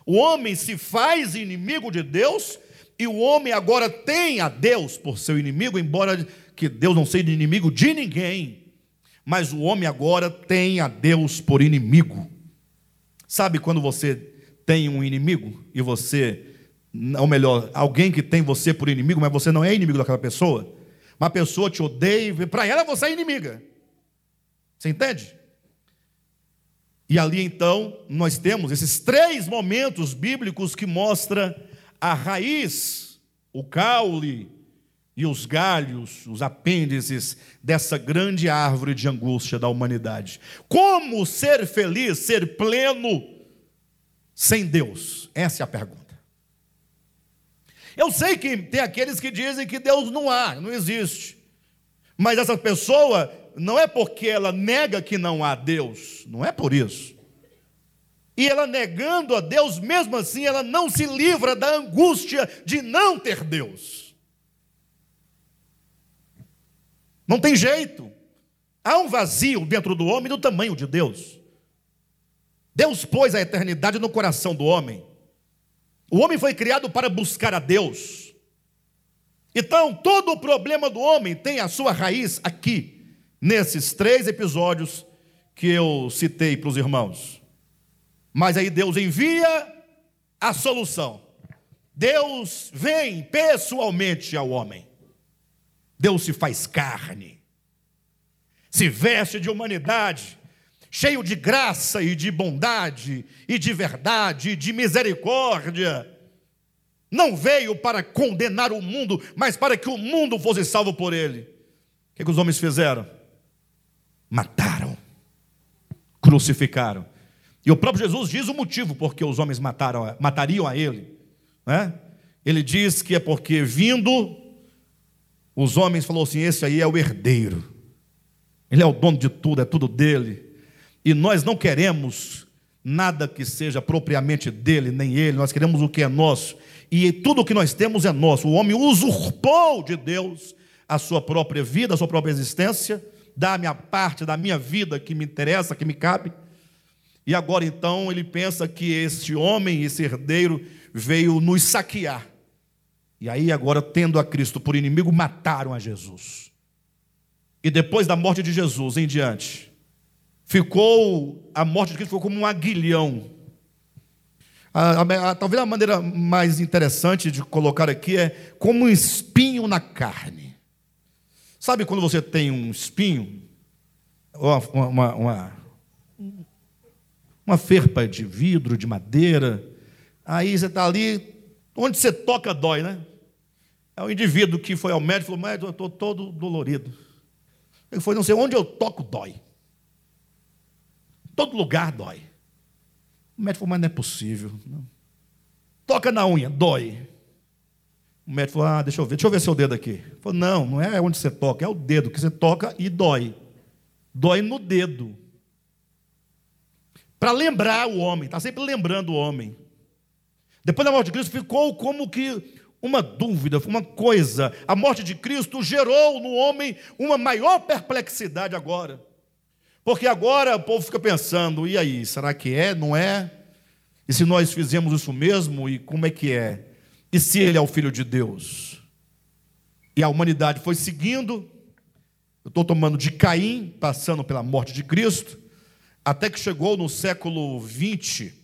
[SPEAKER 1] O homem se faz inimigo de Deus e o homem agora tem a Deus por seu inimigo, embora que Deus não seja inimigo de ninguém, mas o homem agora tem a Deus por inimigo. Sabe quando você tem um inimigo e você, ou melhor, alguém que tem você por inimigo, mas você não é inimigo daquela pessoa? Uma pessoa te odeia, para ela você é inimiga. Você entende? E ali então nós temos esses três momentos bíblicos que mostra a raiz, o caule e os galhos, os apêndices dessa grande árvore de angústia da humanidade. Como ser feliz, ser pleno sem Deus? Essa é a pergunta. Eu sei que tem aqueles que dizem que Deus não há, não existe. Mas essa pessoa não é porque ela nega que não há Deus, não é por isso. E ela negando a Deus, mesmo assim, ela não se livra da angústia de não ter Deus. Não tem jeito. Há um vazio dentro do homem do tamanho de Deus. Deus pôs a eternidade no coração do homem. O homem foi criado para buscar a Deus. Então, todo o problema do homem tem a sua raiz aqui, nesses três episódios que eu citei para os irmãos. Mas aí Deus envia a solução. Deus vem pessoalmente ao homem. Deus se faz carne, se veste de humanidade, cheio de graça e de bondade, e de verdade, e de misericórdia. Não veio para condenar o mundo, mas para que o mundo fosse salvo por ele. O que, que os homens fizeram? Mataram, crucificaram. E o próprio Jesus diz o motivo por que os homens mataram, matariam a ele. Né? Ele diz que é porque vindo, os homens falou assim: esse aí é o herdeiro, ele é o dono de tudo, é tudo dele. E nós não queremos nada que seja propriamente dele, nem ele, nós queremos o que é nosso. E tudo o que nós temos é nosso. O homem usurpou de Deus a sua própria vida, a sua própria existência, da minha parte, da minha vida que me interessa, que me cabe. E agora então ele pensa que esse homem, esse herdeiro, veio nos saquear. E aí, agora, tendo a Cristo por inimigo, mataram a Jesus. E depois da morte de Jesus em diante, ficou, a morte de Cristo ficou como um aguilhão. A, a, a, talvez a maneira mais interessante de colocar aqui é como um espinho na carne. Sabe quando você tem um espinho, uma, uma, uma uma ferpa de vidro, de madeira. Aí você está ali, onde você toca dói, né? É o indivíduo que foi ao médico e falou: Médico, eu estou todo dolorido. Ele foi, não sei, onde eu toco dói. Todo lugar dói. O médico falou: Mas não é possível. Não. Toca na unha, dói. O médico falou: Ah, deixa eu ver, deixa eu ver seu dedo aqui. Ele falou: Não, não é onde você toca, é o dedo que você toca e dói. Dói no dedo para lembrar o homem, está sempre lembrando o homem. Depois da morte de Cristo ficou como que uma dúvida, uma coisa. A morte de Cristo gerou no homem uma maior perplexidade agora. Porque agora o povo fica pensando: e aí, será que é? Não é? E se nós fizemos isso mesmo? E como é que é? E se ele é o filho de Deus? E a humanidade foi seguindo. Eu estou tomando de Caim, passando pela morte de Cristo. Até que chegou no século 20,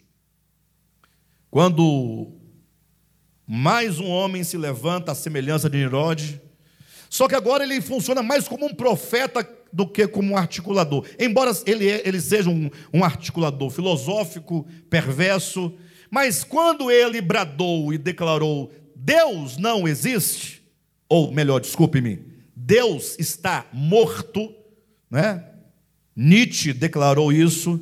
[SPEAKER 1] quando mais um homem se levanta à semelhança de Nirode. Só que agora ele funciona mais como um profeta do que como um articulador. Embora ele, é, ele seja um, um articulador filosófico, perverso, mas quando ele bradou e declarou: Deus não existe, ou melhor, desculpe-me, Deus está morto, né? Nietzsche declarou isso.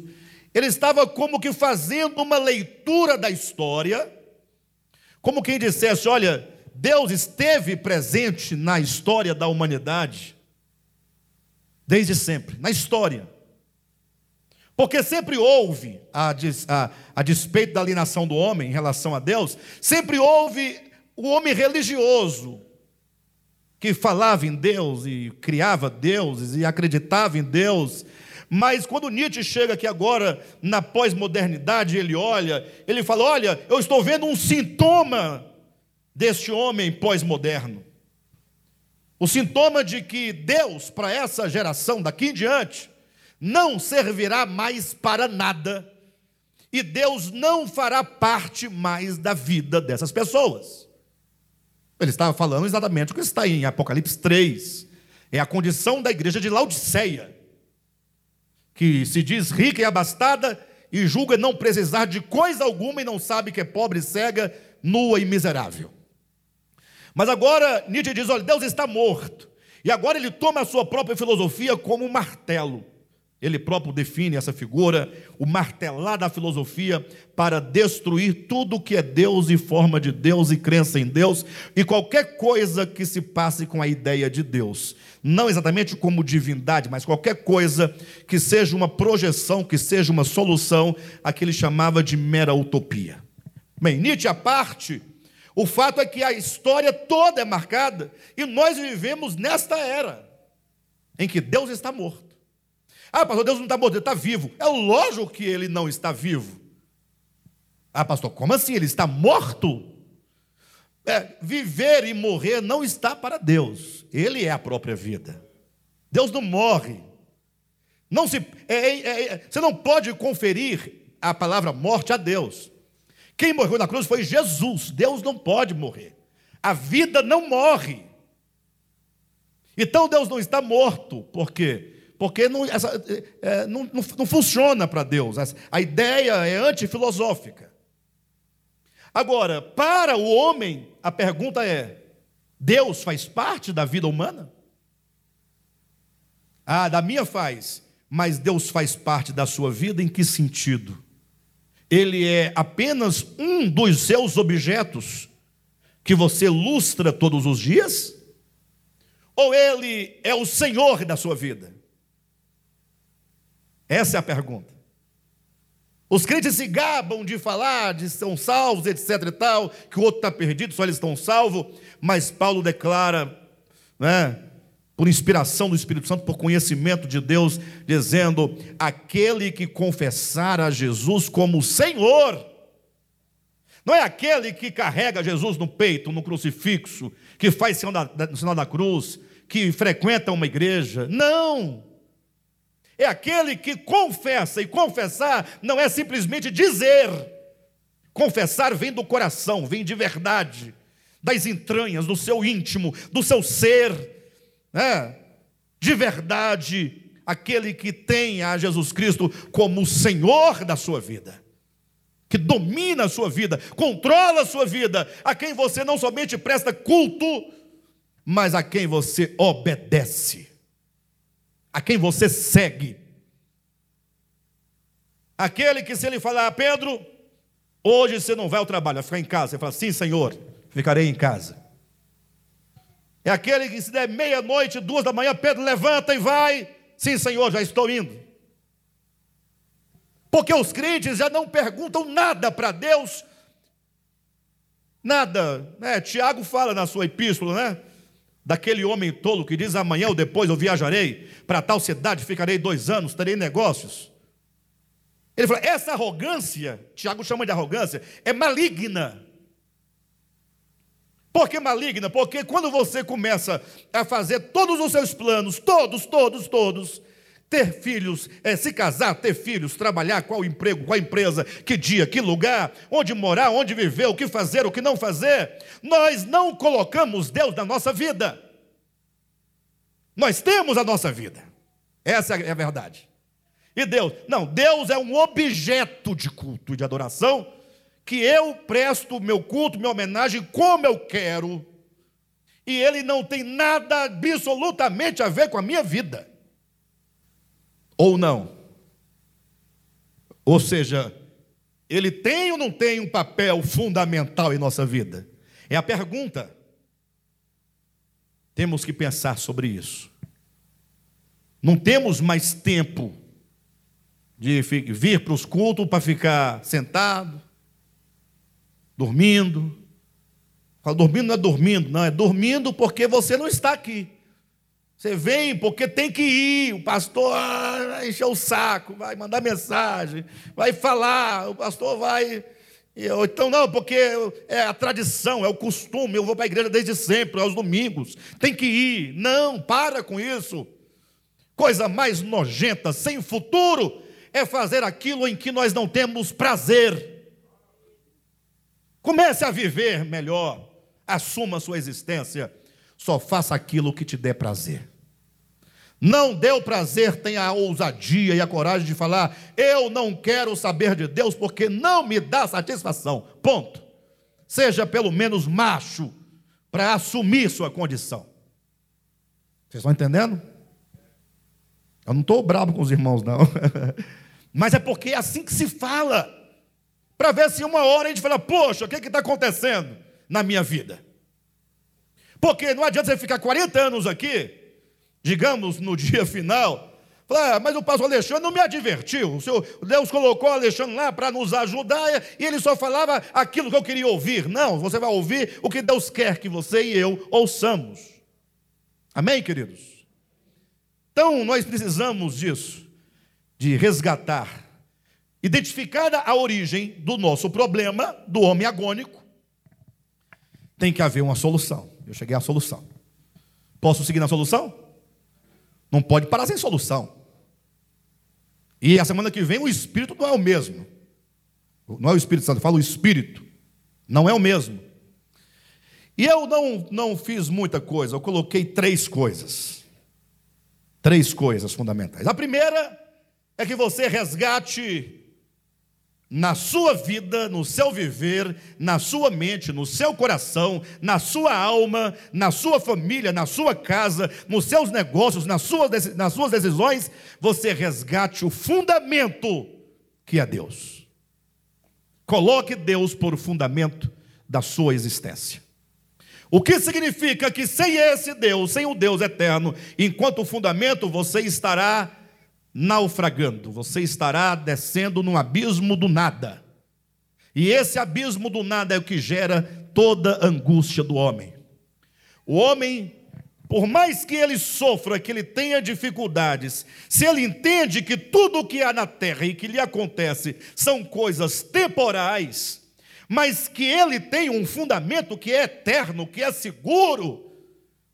[SPEAKER 1] Ele estava como que fazendo uma leitura da história, como quem dissesse: olha, Deus esteve presente na história da humanidade, desde sempre, na história. Porque sempre houve, a, a, a despeito da alienação do homem em relação a Deus, sempre houve o homem religioso, que falava em Deus e criava deuses e acreditava em Deus mas quando Nietzsche chega aqui agora, na pós-modernidade, ele olha, ele fala: Olha, eu estou vendo um sintoma deste homem pós-moderno. O sintoma de que Deus, para essa geração daqui em diante, não servirá mais para nada, e Deus não fará parte mais da vida dessas pessoas. Ele estava falando exatamente o que está em Apocalipse 3, é a condição da igreja de Laodiceia que se diz rica e abastada e julga não precisar de coisa alguma e não sabe que é pobre, cega, nua e miserável. Mas agora Nietzsche diz: olha, Deus está morto. E agora ele toma a sua própria filosofia como um martelo. Ele próprio define essa figura, o martelar da filosofia, para destruir tudo que é Deus e forma de Deus e crença em Deus e qualquer coisa que se passe com a ideia de Deus. Não exatamente como divindade, mas qualquer coisa que seja uma projeção, que seja uma solução, a que ele chamava de mera utopia. Bem, Nietzsche à parte, o fato é que a história toda é marcada e nós vivemos nesta era em que Deus está morto. Ah, pastor, Deus não está morto, ele está vivo. É lógico que ele não está vivo. Ah, pastor, como assim? Ele está morto? É, viver e morrer não está para Deus. Ele é a própria vida. Deus não morre. Não se, é, é, é, você não pode conferir a palavra morte a Deus. Quem morreu na cruz foi Jesus. Deus não pode morrer. A vida não morre. Então Deus não está morto. Por quê? Porque não, essa, é, não, não, não funciona para Deus. A ideia é antifilosófica. Agora, para o homem, a pergunta é: Deus faz parte da vida humana? Ah, da minha faz, mas Deus faz parte da sua vida em que sentido? Ele é apenas um dos seus objetos que você lustra todos os dias? Ou ele é o Senhor da sua vida? Essa é a pergunta. Os crentes se gabam de falar de são salvos, etc e tal, que o outro está perdido, só eles estão salvos, mas Paulo declara, né, por inspiração do Espírito Santo, por conhecimento de Deus, dizendo: aquele que confessar a Jesus como Senhor, não é aquele que carrega Jesus no peito, no crucifixo, que faz sinal da, sinal da cruz, que frequenta uma igreja, não é aquele que confessa, e confessar não é simplesmente dizer. Confessar vem do coração, vem de verdade, das entranhas, do seu íntimo, do seu ser, né? de verdade, aquele que tem a Jesus Cristo como o Senhor da sua vida, que domina a sua vida, controla a sua vida, a quem você não somente presta culto, mas a quem você obedece a quem você segue. Aquele que, se ele falar, Pedro, hoje você não vai ao trabalho, vai ficar em casa. Você fala, sim, Senhor, ficarei em casa. É aquele que, se der meia-noite, duas da manhã, Pedro levanta e vai. Sim, Senhor, já estou indo. Porque os crentes já não perguntam nada para Deus, nada. Né? Tiago fala na sua epístola, né? Daquele homem tolo que diz: amanhã ou depois eu viajarei para tal cidade, ficarei dois anos, terei negócios. Ele fala: essa arrogância, Tiago chama de arrogância, é maligna. Por que maligna? Porque quando você começa a fazer todos os seus planos, todos, todos, todos, ter filhos, é, se casar, ter filhos, trabalhar, qual emprego, qual empresa, que dia, que lugar, onde morar, onde viver, o que fazer, o que não fazer. Nós não colocamos Deus na nossa vida. Nós temos a nossa vida. Essa é a verdade. E Deus, não, Deus é um objeto de culto e de adoração que eu presto meu culto, minha homenagem como eu quero. E ele não tem nada absolutamente a ver com a minha vida ou não? Ou seja, ele tem ou não tem um papel fundamental em nossa vida? É a pergunta. Temos que pensar sobre isso. Não temos mais tempo de vir para os cultos para ficar sentado, dormindo. Fala, dormindo não é dormindo, não, é dormindo porque você não está aqui. Você vem porque tem que ir, o pastor vai encher o saco, vai mandar mensagem, vai falar, o pastor vai. Então, não, porque é a tradição, é o costume, eu vou para a igreja desde sempre, aos domingos, tem que ir. Não, para com isso. Coisa mais nojenta, sem futuro, é fazer aquilo em que nós não temos prazer. Comece a viver melhor, assuma sua existência só faça aquilo que te dê prazer. não deu prazer, tenha a ousadia e a coragem de falar: eu não quero saber de Deus porque não me dá satisfação. Ponto. Seja pelo menos macho para assumir sua condição. Vocês estão entendendo? Eu não estou bravo com os irmãos, não. *laughs* Mas é porque é assim que se fala. Para ver se uma hora a gente fala, poxa, o que está acontecendo na minha vida? Porque não adianta você ficar 40 anos aqui digamos, no *laughs* dia final, falar, ah, mas o pastor Alexandre não me advertiu. O Senhor, Deus colocou o Alexandre lá para nos ajudar e ele só falava aquilo que eu queria ouvir. Não, você vai ouvir o que Deus quer que você e eu ouçamos. Amém, queridos? Então, nós precisamos disso, de resgatar, identificada a origem do nosso problema, do homem agônico, tem que haver uma solução. Eu cheguei à solução. Posso seguir na solução? Não pode parar sem solução. E a semana que vem o Espírito não é o mesmo. Não é o Espírito Santo, fala o Espírito. Não é o mesmo. E eu não, não fiz muita coisa, eu coloquei três coisas. Três coisas fundamentais. A primeira é que você resgate na sua vida, no seu viver, na sua mente, no seu coração, na sua alma, na sua família, na sua casa, nos seus negócios, nas suas, nas suas decisões, você resgate o fundamento que é Deus. Coloque Deus por fundamento da sua existência. O que significa que sem esse Deus, sem o Deus eterno, enquanto fundamento, você estará naufragando, você estará descendo num abismo do nada. E esse abismo do nada é o que gera toda a angústia do homem. O homem, por mais que ele sofra, que ele tenha dificuldades, se ele entende que tudo o que há na terra e que lhe acontece são coisas temporais, mas que ele tem um fundamento que é eterno, que é seguro,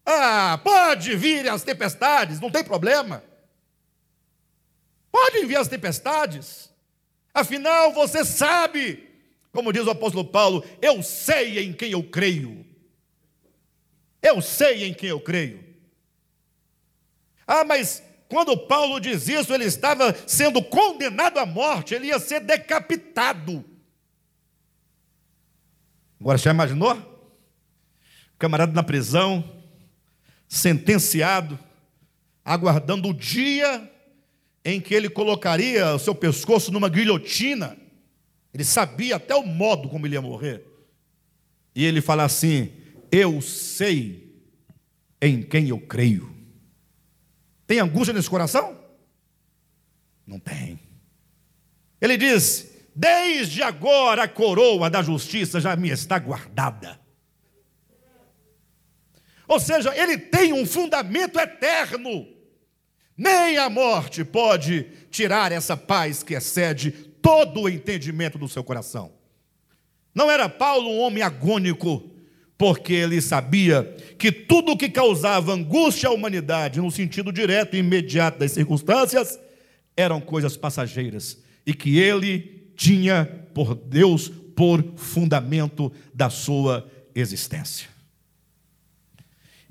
[SPEAKER 1] ah, pode vir as tempestades, não tem problema. Pode enviar as tempestades. Afinal, você sabe, como diz o apóstolo Paulo, eu sei em quem eu creio. Eu sei em quem eu creio. Ah, mas quando Paulo diz isso, ele estava sendo condenado à morte, ele ia ser decapitado. Agora, já imaginou? Camarada na prisão, sentenciado, aguardando o dia em que ele colocaria o seu pescoço numa guilhotina. Ele sabia até o modo como ele ia morrer. E ele fala assim: Eu sei em quem eu creio. Tem angústia nesse coração? Não tem. Ele diz: Desde agora a coroa da justiça já me está guardada. Ou seja, ele tem um fundamento eterno. Nem a morte pode tirar essa paz que excede todo o entendimento do seu coração. Não era Paulo um homem agônico, porque ele sabia que tudo que causava angústia à humanidade, no sentido direto e imediato das circunstâncias, eram coisas passageiras e que ele tinha por Deus por fundamento da sua existência.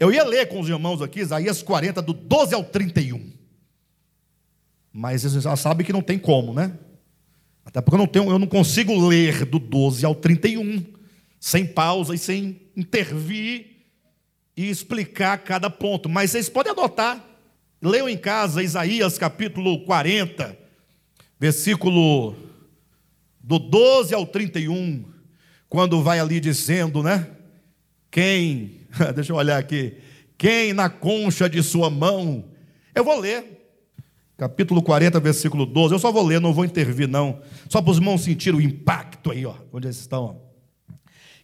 [SPEAKER 1] Eu ia ler com os irmãos aqui Isaías 40, do 12 ao 31. Mas eles já sabem que não tem como, né? Até porque eu não, tenho, eu não consigo ler do 12 ao 31, sem pausa e sem intervir e explicar cada ponto. Mas vocês podem adotar. Leiam em casa Isaías capítulo 40, versículo do 12 ao 31, quando vai ali dizendo, né? Quem *laughs* Deixa eu olhar aqui. Quem na concha de sua mão. Eu vou ler. Capítulo 40, versículo 12. Eu só vou ler, não vou intervir, não. Só para os irmãos sentirem o impacto aí, ó, onde eles estão. Ó.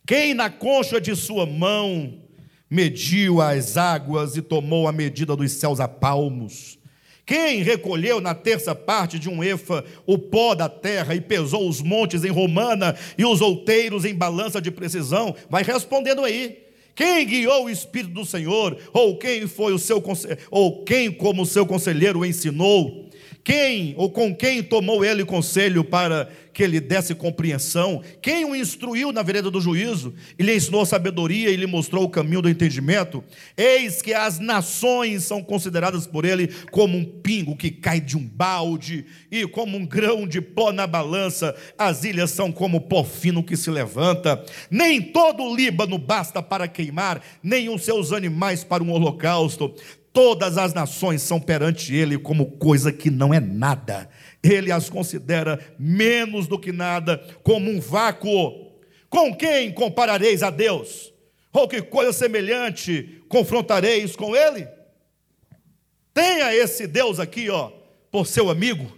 [SPEAKER 1] Quem na concha de sua mão mediu as águas e tomou a medida dos céus a palmos? Quem recolheu na terça parte de um efa o pó da terra e pesou os montes em romana e os outeiros em balança de precisão? Vai respondendo aí. Quem guiou o Espírito do Senhor? Ou quem foi o seu ou quem como seu conselheiro ensinou? Quem ou com quem tomou ele conselho para que ele desse compreensão? Quem o instruiu na vereda do juízo? E lhe ensinou sabedoria e lhe mostrou o caminho do entendimento? Eis que as nações são consideradas por ele como um pingo que cai de um balde e como um grão de pó na balança. As ilhas são como pó fino que se levanta. Nem todo o Líbano basta para queimar, nem os seus animais para um holocausto. Todas as nações são perante ele como coisa que não é nada. Ele as considera menos do que nada, como um vácuo. Com quem comparareis a Deus? Ou que coisa semelhante confrontareis com ele? Tenha esse Deus aqui, ó, por seu amigo.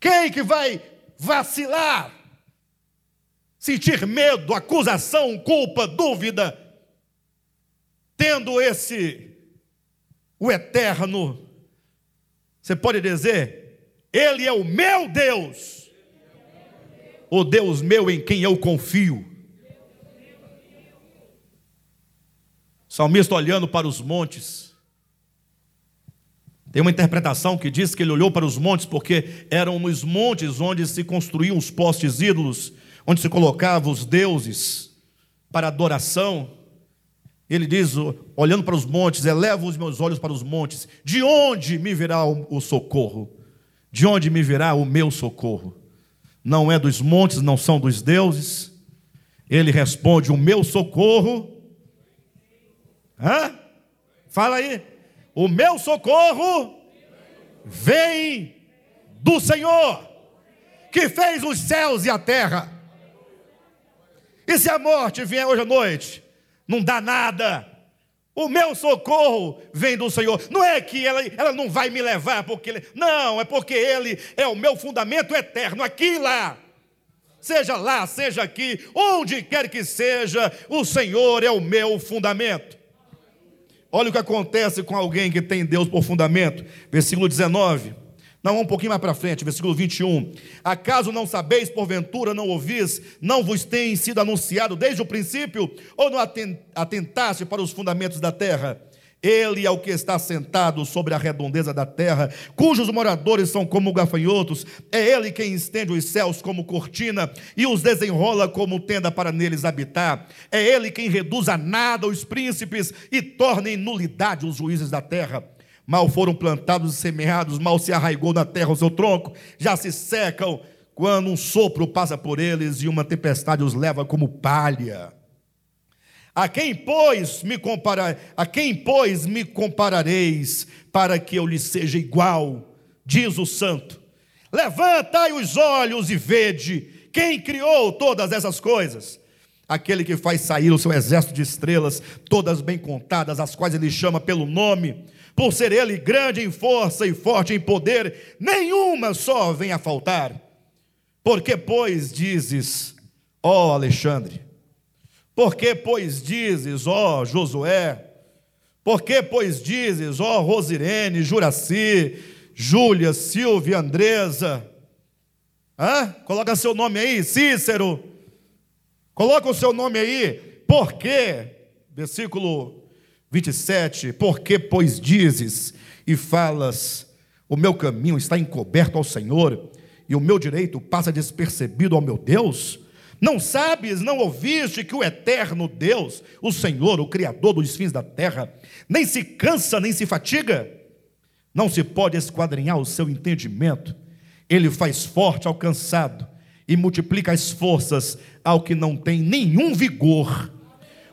[SPEAKER 1] Quem que vai vacilar? Sentir medo, acusação, culpa, dúvida, tendo esse o eterno. Você pode dizer, Ele é o meu Deus, o Deus meu em quem eu confio. salmista olhando para os montes. Tem uma interpretação que diz que ele olhou para os montes porque eram nos montes onde se construíam os postes ídolos, onde se colocavam os deuses para adoração. Ele diz, olhando para os montes, eleva os meus olhos para os montes, de onde me virá o socorro? De onde me virá o meu socorro? Não é dos montes, não são dos deuses. Ele responde: O meu socorro. Hã? Fala aí. O meu socorro vem do Senhor, que fez os céus e a terra. E se a morte vier hoje à noite? Não dá nada. O meu socorro vem do Senhor. Não é que ela, ela não vai me levar, porque ele, não, é porque Ele é o meu fundamento eterno, aqui e lá. Seja lá, seja aqui, onde quer que seja, o Senhor é o meu fundamento. Olha o que acontece com alguém que tem Deus por fundamento. Versículo 19. Não, um pouquinho mais para frente, versículo 21. Acaso não sabeis, porventura não ouvis, não vos tem sido anunciado desde o princípio, ou não atentaste para os fundamentos da terra? Ele é o que está sentado sobre a redondeza da terra, cujos moradores são como gafanhotos. É ele quem estende os céus como cortina e os desenrola como tenda para neles habitar. É ele quem reduz a nada os príncipes e torna em nulidade os juízes da terra mal foram plantados e semeados, mal se arraigou na terra o seu tronco, já se secam quando um sopro passa por eles e uma tempestade os leva como palha. A quem, pois, me comparar, a quem, pois, me comparareis para que eu lhe seja igual? Diz o santo. Levantai os olhos e vede quem criou todas essas coisas. Aquele que faz sair o seu exército de estrelas, todas bem contadas, as quais ele chama pelo nome por ser ele grande em força e forte em poder, nenhuma só vem a faltar. Porque, pois, dizes, ó Alexandre? Porque, pois, dizes, ó Josué? Porque, pois, dizes, ó Rosirene, Juraci, Júlia, Silvia, Andresa? Hã? Coloca seu nome aí, Cícero. Coloca o seu nome aí. Por quê? Versículo 27, porque, pois, dizes e falas, o meu caminho está encoberto ao Senhor, e o meu direito passa despercebido ao meu Deus? Não sabes, não ouviste que o eterno Deus, o Senhor, o Criador dos fins da terra, nem se cansa, nem se fatiga? Não se pode esquadrinhar o seu entendimento. Ele faz forte ao cansado e multiplica as forças ao que não tem nenhum vigor.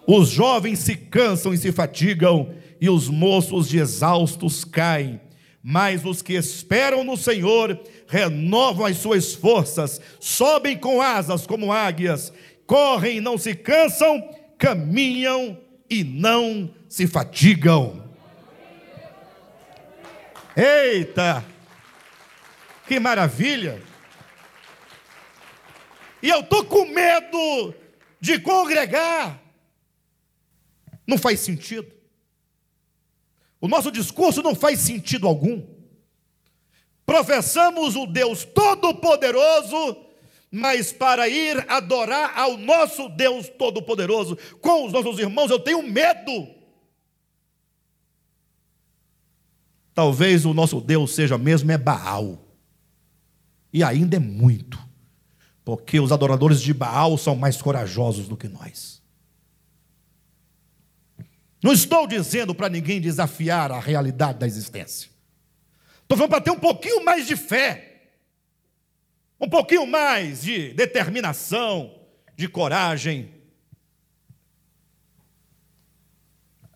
[SPEAKER 1] Os jovens se cansam e se fatigam, e os moços de exaustos caem. Mas os que esperam no Senhor renovam as suas forças, sobem com asas como águias, correm e não se cansam, caminham e não se fatigam. Eita! Que maravilha! E eu estou com medo de congregar não faz sentido. O nosso discurso não faz sentido algum. Professamos o Deus Todo-Poderoso, mas para ir adorar ao nosso Deus Todo-Poderoso com os nossos irmãos, eu tenho medo. talvez o nosso Deus seja mesmo é Baal. E ainda é muito, porque os adoradores de Baal são mais corajosos do que nós. Não estou dizendo para ninguém desafiar a realidade da existência. Estou falando para ter um pouquinho mais de fé, um pouquinho mais de determinação, de coragem.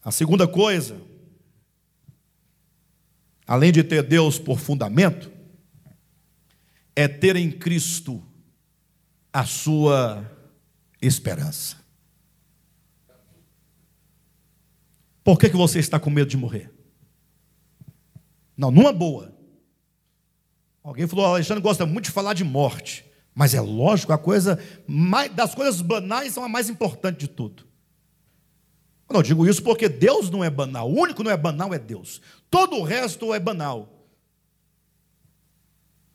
[SPEAKER 1] A segunda coisa, além de ter Deus por fundamento, é ter em Cristo a sua esperança. Por que, que você está com medo de morrer? Não, numa boa. Alguém falou, Alexandre gosta muito de falar de morte. Mas é lógico, a coisa mais, das coisas banais são a mais importante de tudo. Eu não digo isso porque Deus não é banal. O único não é banal é Deus. Todo o resto é banal.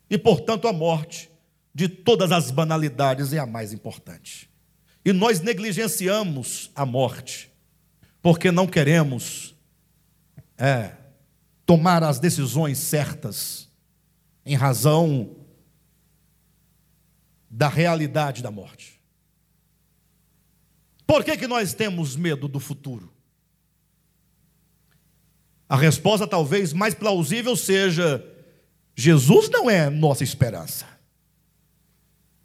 [SPEAKER 1] E, portanto, a morte de todas as banalidades é a mais importante. E nós negligenciamos a morte, porque não queremos é, tomar as decisões certas, em razão da realidade da morte. Por que, que nós temos medo do futuro? A resposta talvez mais plausível seja: Jesus não é nossa esperança.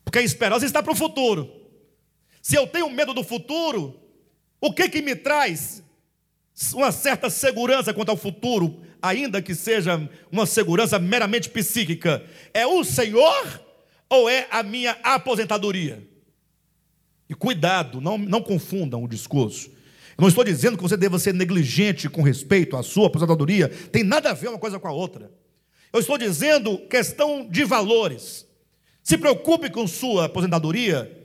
[SPEAKER 1] Porque a esperança está para o futuro. Se eu tenho medo do futuro, o que que me traz uma certa segurança quanto ao futuro, ainda que seja uma segurança meramente psíquica? É o Senhor ou é a minha aposentadoria? E cuidado, não, não confundam o discurso. Eu não estou dizendo que você deva ser negligente com respeito à sua aposentadoria, tem nada a ver uma coisa com a outra. Eu estou dizendo questão de valores. Se preocupe com sua aposentadoria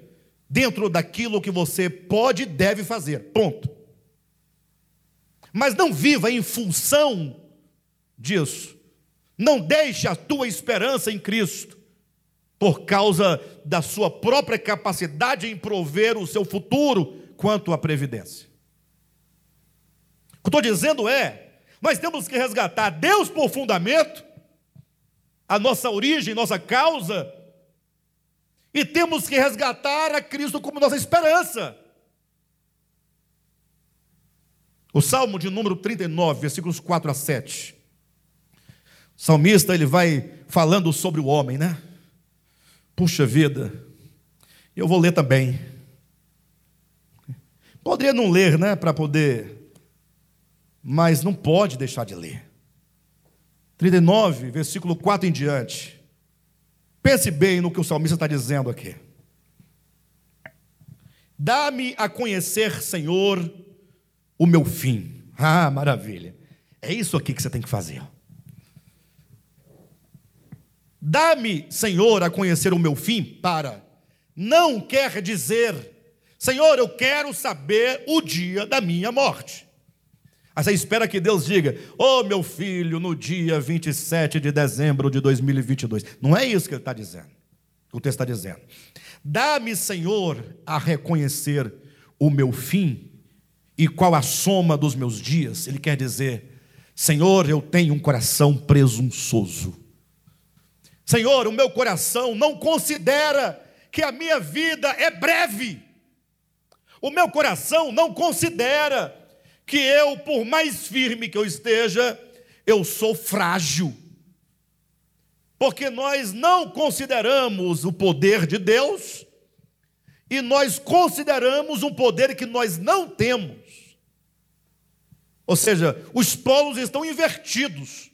[SPEAKER 1] dentro daquilo que você pode e deve fazer. Ponto. Mas não viva em função disso. Não deixe a tua esperança em Cristo por causa da sua própria capacidade em prover o seu futuro quanto à previdência. O que estou dizendo é, nós temos que resgatar Deus por fundamento a nossa origem, nossa causa, e temos que resgatar a Cristo como nossa esperança. O Salmo de número 39, versículos 4 a 7. O salmista ele vai falando sobre o homem, né? Puxa vida. Eu vou ler também. Poderia não ler, né, para poder, mas não pode deixar de ler. 39, versículo 4 em diante. Pense bem no que o salmista está dizendo aqui. Dá-me a conhecer, Senhor, o meu fim. Ah, maravilha. É isso aqui que você tem que fazer. Dá-me, Senhor, a conhecer o meu fim para. Não quer dizer, Senhor, eu quero saber o dia da minha morte. Aí você espera que Deus diga: Ô oh, meu filho, no dia 27 de dezembro de 2022. Não é isso que ele está dizendo. O texto está dizendo: Dá-me, Senhor, a reconhecer o meu fim e qual a soma dos meus dias. Ele quer dizer: Senhor, eu tenho um coração presunçoso. Senhor, o meu coração não considera que a minha vida é breve. O meu coração não considera que eu, por mais firme que eu esteja, eu sou frágil. Porque nós não consideramos o poder de Deus e nós consideramos um poder que nós não temos. Ou seja, os polos estão invertidos.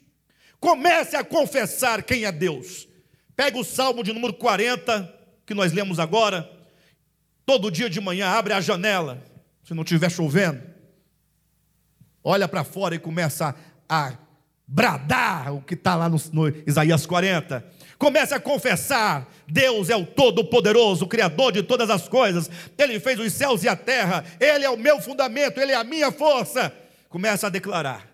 [SPEAKER 1] Comece a confessar quem é Deus. Pega o Salmo de número 40, que nós lemos agora. Todo dia de manhã abre a janela, se não estiver chovendo olha para fora e começa a, bradar o que está lá no, no Isaías 40. Comece a confessar: Deus é o Todo-Poderoso, o Criador de todas as coisas. Ele fez os céus e a terra. Ele é o meu fundamento, Ele é a minha força. Começa a declarar.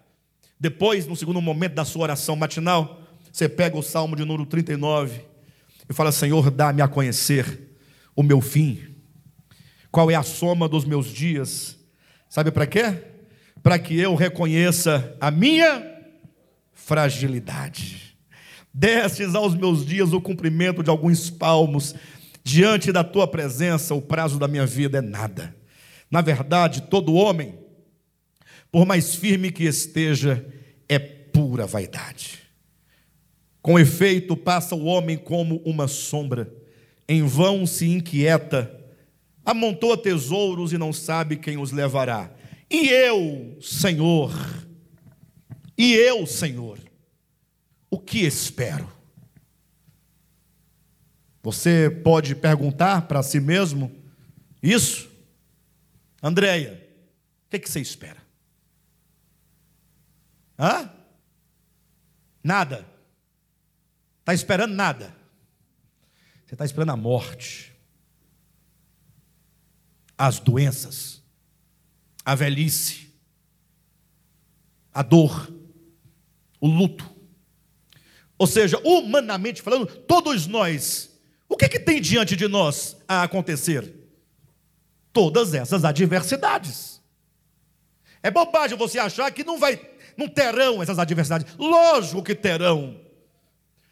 [SPEAKER 1] Depois, no segundo momento da sua oração matinal, você pega o Salmo de número 39 e fala: Senhor, dá-me a conhecer o meu fim. Qual é a soma dos meus dias? Sabe para quê? Para que eu reconheça a minha fragilidade. Destes aos meus dias o cumprimento de alguns palmos, diante da tua presença, o prazo da minha vida é nada. Na verdade, todo homem, por mais firme que esteja, é pura vaidade. Com efeito, passa o homem como uma sombra, em vão se inquieta, amontoa tesouros e não sabe quem os levará. E eu, Senhor, e eu, Senhor, o que espero? Você pode perguntar para si mesmo isso? Andréia, o que, que você espera? Hã? Nada. Está esperando nada. Você está esperando a morte, as doenças, a velhice, a dor, o luto. Ou seja, humanamente falando, todos nós, o que, que tem diante de nós a acontecer? Todas essas adversidades. É bobagem você achar que não vai, não terão essas adversidades. Lógico que terão.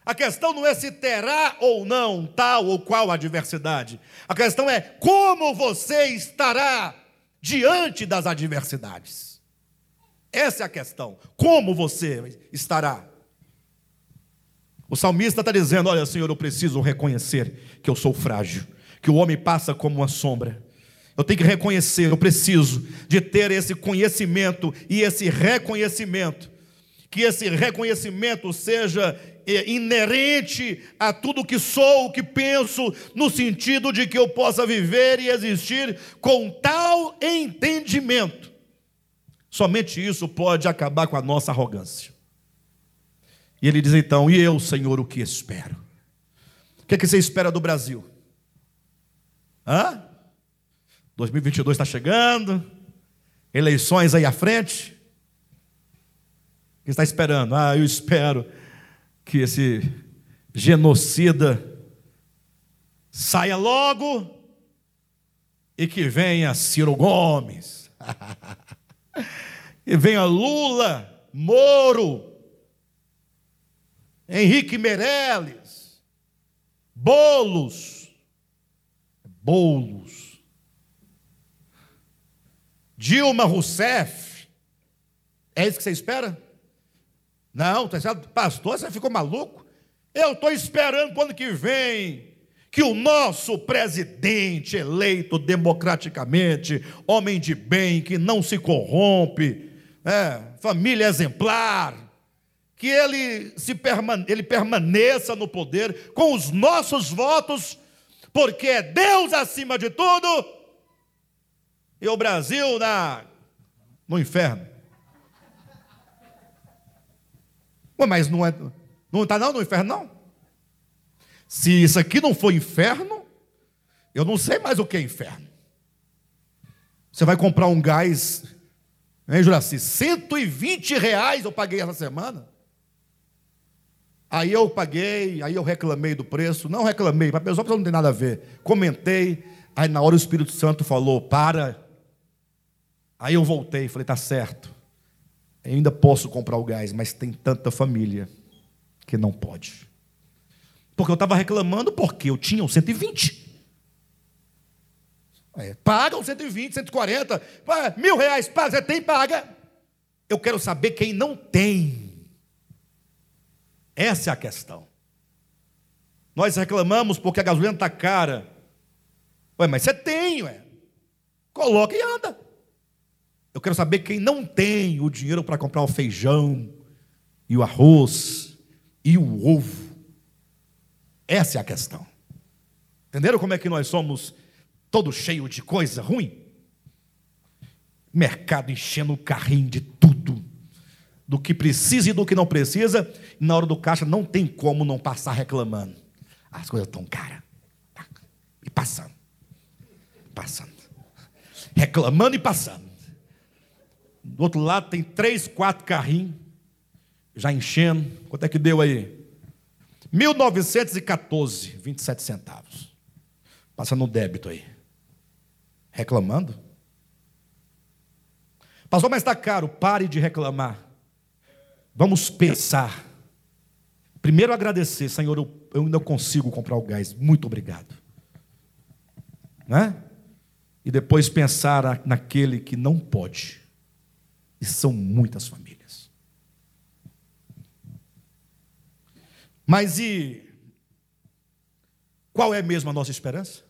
[SPEAKER 1] A questão não é se terá ou não tal ou qual adversidade. A questão é como você estará diante das adversidades. Essa é a questão. Como você estará? O salmista está dizendo: Olha, Senhor, eu preciso reconhecer que eu sou frágil, que o homem passa como uma sombra. Eu tenho que reconhecer, eu preciso de ter esse conhecimento e esse reconhecimento. Que esse reconhecimento seja inerente a tudo que sou, o que penso, no sentido de que eu possa viver e existir com tal entendimento. Somente isso pode acabar com a nossa arrogância. E ele diz então: E eu, Senhor, o que espero? O que, é que você espera do Brasil? Hã? 2022 está chegando, eleições aí à frente. O que está esperando? Ah, eu espero que esse genocida saia logo e que venha Ciro Gomes, *laughs* e venha Lula, Moro, Henrique Meirelles, Bolos, Bolos, Dilma Rousseff, é isso que você espera? Não, tá pastor, você ficou maluco? Eu estou esperando quando que vem que o nosso presidente eleito democraticamente, homem de bem, que não se corrompe, é, família exemplar, que ele, se permane ele permaneça no poder com os nossos votos, porque é Deus acima de tudo, e o Brasil na, no inferno. Ué, mas não é, não está não no inferno não? Se isso aqui não for inferno, eu não sei mais o que é inferno. Você vai comprar um gás, hein, Juraci? 120 reais eu paguei essa semana. Aí eu paguei, aí eu reclamei do preço. Não reclamei, para a pessoa não tem nada a ver. Comentei, aí na hora o Espírito Santo falou: para. Aí eu voltei, falei: tá certo. Eu ainda posso comprar o gás, mas tem tanta família que não pode. Porque eu estava reclamando porque eu tinha o 120. É, paga o 120, 140, mil reais, paga, você tem, paga. Eu quero saber quem não tem. Essa é a questão. Nós reclamamos porque a gasolina está cara. Ué, mas você tem, ué. Coloca e anda. Eu quero saber quem não tem o dinheiro para comprar o feijão, e o arroz, e o ovo. Essa é a questão. Entenderam como é que nós somos todo cheio de coisa ruim? Mercado enchendo o carrinho de tudo do que precisa e do que não precisa, e na hora do caixa não tem como não passar reclamando. As coisas estão caras. E passando. Passando. Reclamando e passando. Do outro lado tem três, quatro carrinhos, já enchendo. Quanto é que deu aí? 1914, 27 centavos. Passando no débito aí. Reclamando? Passou, mas está caro. Pare de reclamar. Vamos pensar. Primeiro agradecer, Senhor, eu, eu ainda consigo comprar o gás. Muito obrigado. Né? E depois pensar naquele que não pode. E são muitas famílias. Mas e qual é mesmo a nossa esperança?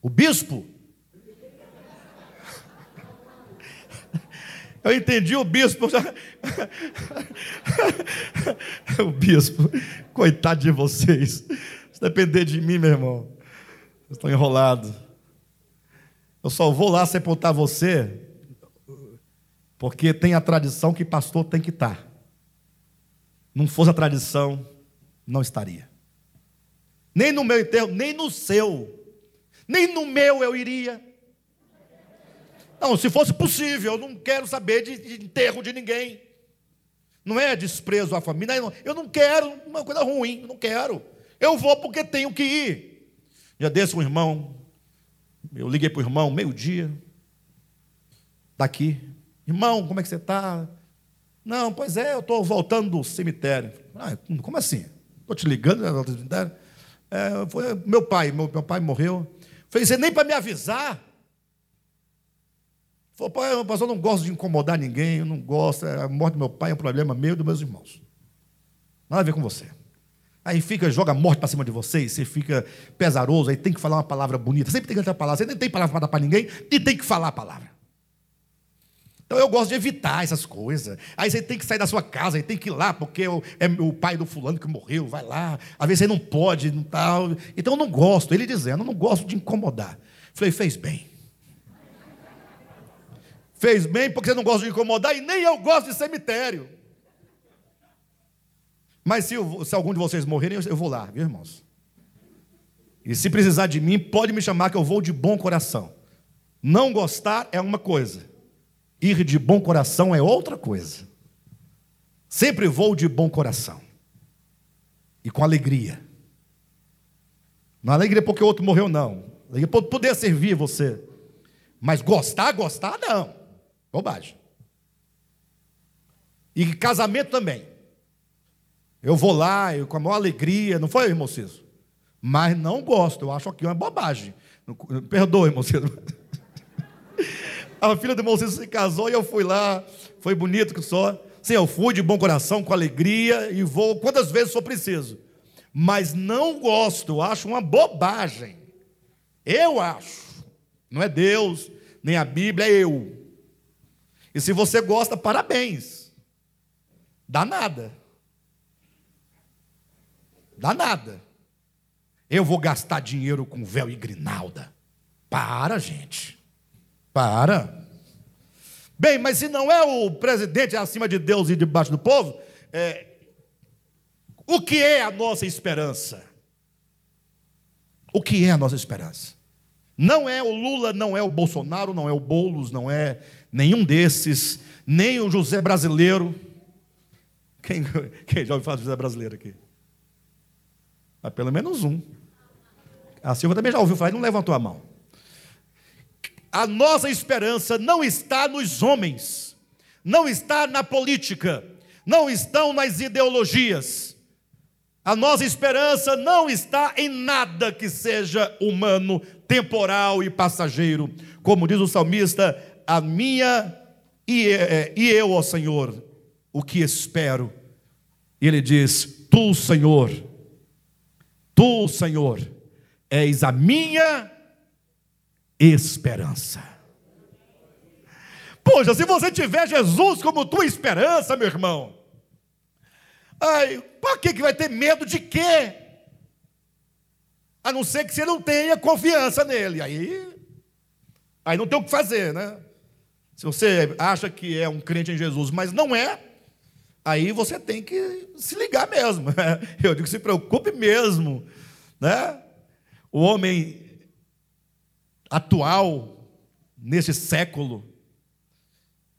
[SPEAKER 1] O bispo *laughs* Eu entendi o bispo. *laughs* o bispo, coitado de vocês. Se depender de mim, meu irmão, vocês estão enrolados. Eu só vou lá sepultar você, porque tem a tradição que pastor tem que estar. Não fosse a tradição, não estaria. Nem no meu enterro, nem no seu. Nem no meu eu iria. Não, se fosse possível, eu não quero saber de, de enterro de ninguém. Não é desprezo à família. Eu não quero uma coisa ruim, não quero. Eu vou porque tenho que ir. Já desse um irmão, eu liguei para o irmão, meio-dia, daqui. Irmão, como é que você está? Não, pois é, eu estou voltando do cemitério. Ah, como assim? Estou te ligando do cemitério? É, foi meu pai, meu, meu pai morreu. Falei, você nem para me avisar. Falou, pai, pastor não gosta de incomodar ninguém, eu não gosto, a morte do meu pai é um problema meu e dos meus irmãos. Nada a ver com você. Aí fica, joga morte para cima de vocês, você fica pesaroso, aí tem que falar uma palavra bonita, sempre tem que ter palavra, você nem tem palavra para dar para ninguém, e tem que falar a palavra. Então eu gosto de evitar essas coisas. Aí você tem que sair da sua casa, aí tem que ir lá, porque é o pai do fulano que morreu, vai lá. Às vezes você não pode, não tal. Então eu não gosto, ele dizendo, eu não gosto de incomodar. Falei, fez bem. Fez bem porque você não gosta de incomodar e nem eu gosto de cemitério. Mas se, eu, se algum de vocês morrerem, eu, eu vou lá, viu, irmãos? E se precisar de mim, pode me chamar que eu vou de bom coração. Não gostar é uma coisa, ir de bom coração é outra coisa. Sempre vou de bom coração e com alegria. Não alegria porque o outro morreu, não. Alegria por poder servir você. Mas gostar, gostar, não. Bobagem. E casamento também. Eu vou lá, eu, com a maior alegria, não foi, irmão Ciso? Mas não gosto, eu acho aqui uma bobagem. Perdoe, irmão Ciso. *laughs* A filha do irmão Ciso se casou e eu fui lá, foi bonito que só. Sim, eu fui de bom coração, com alegria e vou quantas vezes for preciso. Mas não gosto, acho uma bobagem. Eu acho. Não é Deus, nem a Bíblia, é eu. E se você gosta, parabéns. Dá nada. Dá nada. Eu vou gastar dinheiro com véu e grinalda. Para, gente. Para. Bem, mas se não é o presidente acima de Deus e debaixo do povo, é... o que é a nossa esperança? O que é a nossa esperança? Não é o Lula, não é o Bolsonaro, não é o Boulos, não é nenhum desses, nem o José brasileiro. Quem, quem já ouviu falar de José brasileiro aqui? Ah, pelo menos um. A Silva também já ouviu falar e não levantou a mão. A nossa esperança não está nos homens, não está na política, não estão nas ideologias. A nossa esperança não está em nada que seja humano, temporal e passageiro. Como diz o salmista, a minha e, é, e eu, ó Senhor, o que espero. E ele diz: Tu, Senhor, tu, Senhor, és a minha esperança. Poxa, se você tiver Jesus como tua esperança, meu irmão, ai, para que, que vai ter medo de quê? A não ser que você não tenha confiança nele. Aí, aí não tem o que fazer, né? Se você acha que é um crente em Jesus, mas não é, aí você tem que se ligar mesmo. *laughs* Eu digo, se preocupe mesmo. Né? O homem atual, nesse século,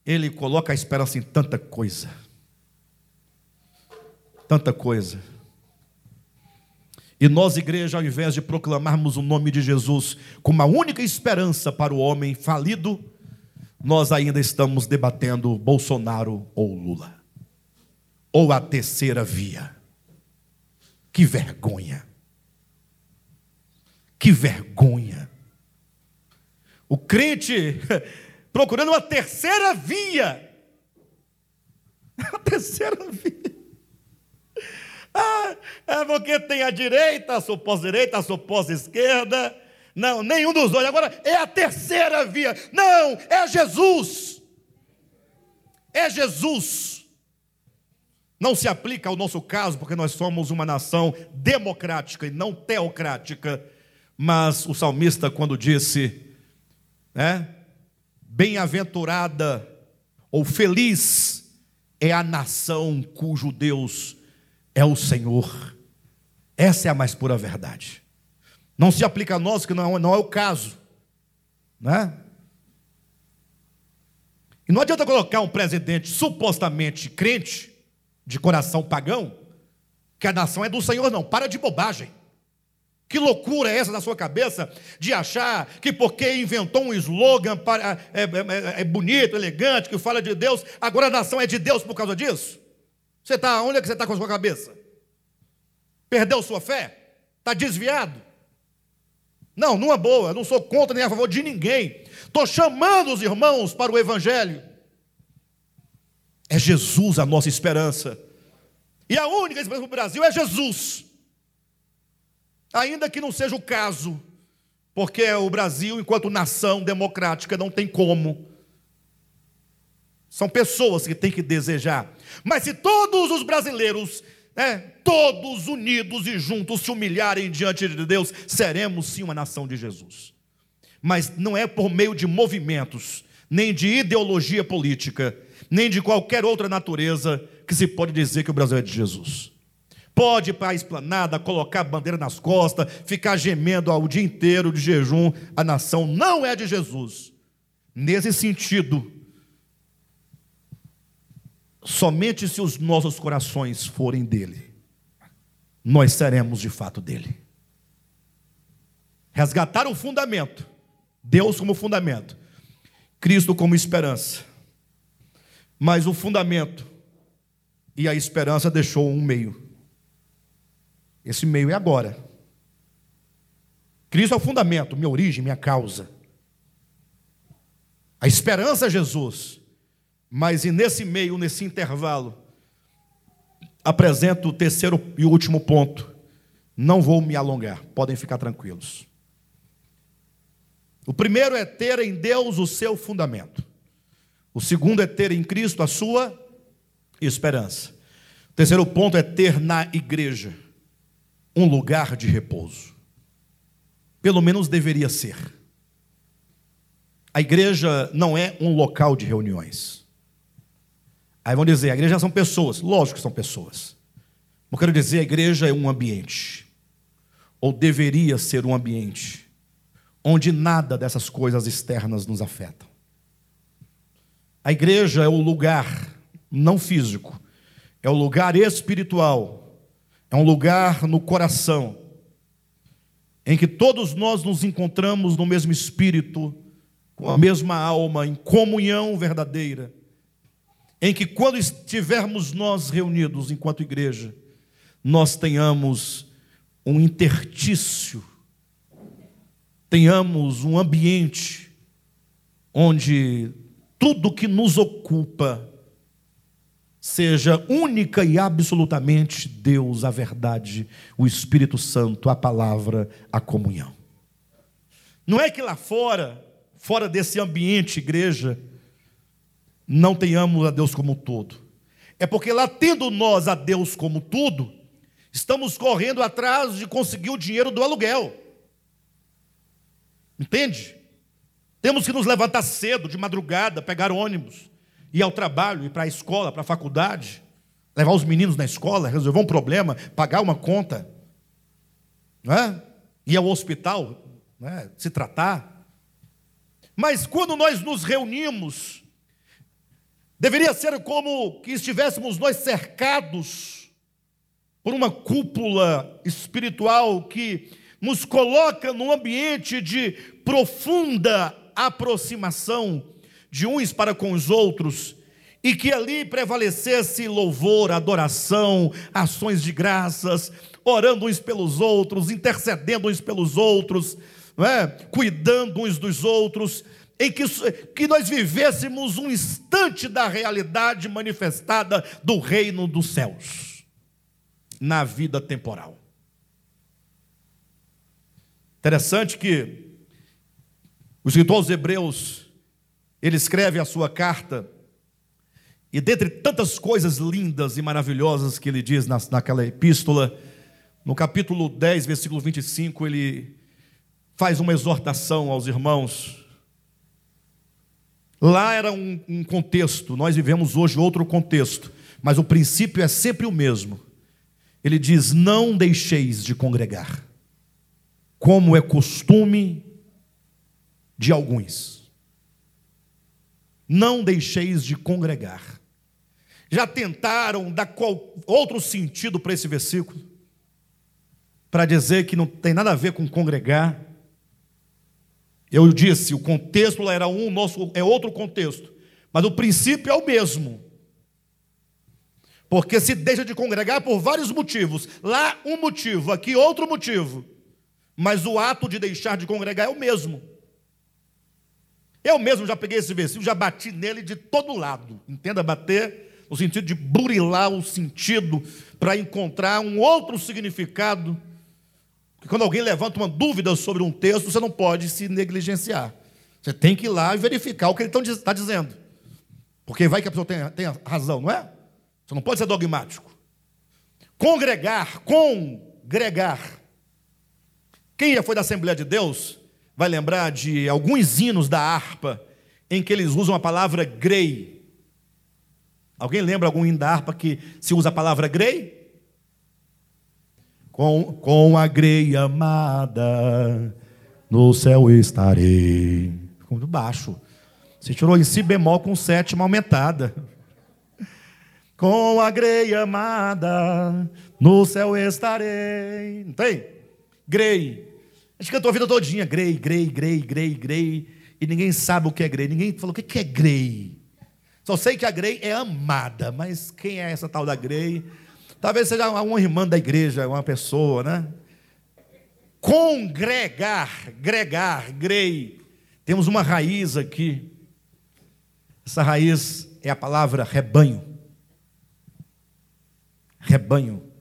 [SPEAKER 1] ele coloca a esperança em tanta coisa. Tanta coisa. E nós, igreja, ao invés de proclamarmos o nome de Jesus como a única esperança para o homem falido, nós ainda estamos debatendo Bolsonaro ou Lula, ou a terceira via. Que vergonha! Que vergonha! O crente *laughs* procurando uma terceira via. *laughs* A terceira via. Ah, é porque tem a direita, a suposta direita, a suposta esquerda. Não, nenhum dos dois. Agora é a terceira via. Não, é Jesus. É Jesus. Não se aplica ao nosso caso, porque nós somos uma nação democrática e não teocrática. Mas o salmista, quando disse, né, bem-aventurada ou feliz é a nação cujo Deus é o Senhor. Essa é a mais pura verdade. Não se aplica a nós, que não, não é o caso. Né? E não adianta colocar um presidente supostamente crente, de coração pagão, que a nação é do Senhor, não. Para de bobagem. Que loucura é essa na sua cabeça de achar que porque inventou um slogan para, é, é, é, é bonito, elegante, que fala de Deus, agora a nação é de Deus por causa disso? Você está, onde é que você está com a sua cabeça? Perdeu sua fé? Está desviado? Não, numa boa, não sou contra nem a favor de ninguém. Estou chamando os irmãos para o Evangelho. É Jesus a nossa esperança. E a única esperança para o Brasil é Jesus. Ainda que não seja o caso, porque o Brasil, enquanto nação democrática, não tem como. São pessoas que têm que desejar. Mas se todos os brasileiros, né, todos unidos e juntos, se humilharem diante de Deus, seremos sim uma nação de Jesus. Mas não é por meio de movimentos, nem de ideologia política, nem de qualquer outra natureza que se pode dizer que o Brasil é de Jesus. Pode ir para a esplanada, colocar a bandeira nas costas, ficar gemendo o dia inteiro de jejum. A nação não é de Jesus. Nesse sentido, somente se os nossos corações forem dele, nós seremos de fato dele. Resgatar o fundamento, Deus como fundamento, Cristo como esperança. Mas o fundamento e a esperança deixou um meio. Esse meio é agora. Cristo é o fundamento, minha origem, minha causa. A esperança é Jesus. Mas e nesse meio, nesse intervalo, apresento o terceiro e último ponto. Não vou me alongar, podem ficar tranquilos. O primeiro é ter em Deus o seu fundamento. O segundo é ter em Cristo a sua esperança. O terceiro ponto é ter na igreja um lugar de repouso. Pelo menos deveria ser. A igreja não é um local de reuniões. Aí vão dizer, a igreja são pessoas. Lógico que são pessoas. Não quero dizer, a igreja é um ambiente. Ou deveria ser um ambiente. Onde nada dessas coisas externas nos afetam. A igreja é o lugar, não físico, é o lugar espiritual é um lugar no coração em que todos nós nos encontramos no mesmo espírito, com a mesma alma, em comunhão verdadeira. Em que quando estivermos nós reunidos enquanto igreja, nós tenhamos um intertício, tenhamos um ambiente onde tudo que nos ocupa seja única e absolutamente Deus, a verdade, o Espírito Santo, a palavra, a comunhão. Não é que lá fora, fora desse ambiente, igreja, não tenhamos a Deus como todo. É porque lá tendo nós a Deus como tudo, estamos correndo atrás de conseguir o dinheiro do aluguel. Entende? Temos que nos levantar cedo, de madrugada, pegar ônibus ir ao trabalho, ir para a escola, para a faculdade, levar os meninos na escola, resolver um problema, pagar uma conta, não é? ir ao hospital, é? se tratar. Mas quando nós nos reunimos, deveria ser como que estivéssemos nós cercados por uma cúpula espiritual que nos coloca num ambiente de profunda aproximação de uns para com os outros, e que ali prevalecesse louvor, adoração, ações de graças, orando uns pelos outros, intercedendo uns pelos outros, é? cuidando uns dos outros, em que, que nós vivêssemos um instante da realidade manifestada do reino dos céus, na vida temporal. Interessante que o escritor aos Hebreus, ele escreve a sua carta, e dentre tantas coisas lindas e maravilhosas que ele diz naquela epístola, no capítulo 10, versículo 25, ele faz uma exortação aos irmãos. Lá era um, um contexto, nós vivemos hoje outro contexto, mas o princípio é sempre o mesmo. Ele diz: Não deixeis de congregar, como é costume de alguns. Não deixeis de congregar. Já tentaram dar qual, outro sentido para esse versículo? Para dizer que não tem nada a ver com congregar. Eu disse, o contexto era um, nosso é outro contexto. Mas o princípio é o mesmo. Porque se deixa de congregar por vários motivos. Lá um motivo, aqui outro motivo. Mas o ato de deixar de congregar é o mesmo. Eu mesmo já peguei esse versículo, já bati nele de todo lado. Entenda bater no sentido de burilar o sentido para encontrar um outro significado. Porque quando alguém levanta uma dúvida sobre um texto, você não pode se negligenciar. Você tem que ir lá e verificar o que ele está dizendo. Porque vai que a pessoa tenha, razão, não é? Você não pode ser dogmático. Congregar, congregar. Quem já foi da Assembleia de Deus vai lembrar de alguns hinos da harpa em que eles usam a palavra grei. Alguém lembra algum hino da harpa que se usa a palavra grei? Com, com a grei amada, no céu estarei. Ficou muito baixo. Você tirou em si bemol com sétima aumentada. *laughs* Com a grei amada, no céu estarei. Não tem? Grei. A gente cantou a vida todinha, Grey, Grey, Grey, Grey, Grey, e ninguém sabe o que é Grey. Ninguém falou o que é Grey. Só sei que a Grey é amada, mas quem é essa tal da Grey? Talvez seja uma irmã da igreja, uma pessoa, né? Congregar, gregar, Grey. Temos uma raiz aqui. Essa raiz é a palavra rebanho. Rebanho.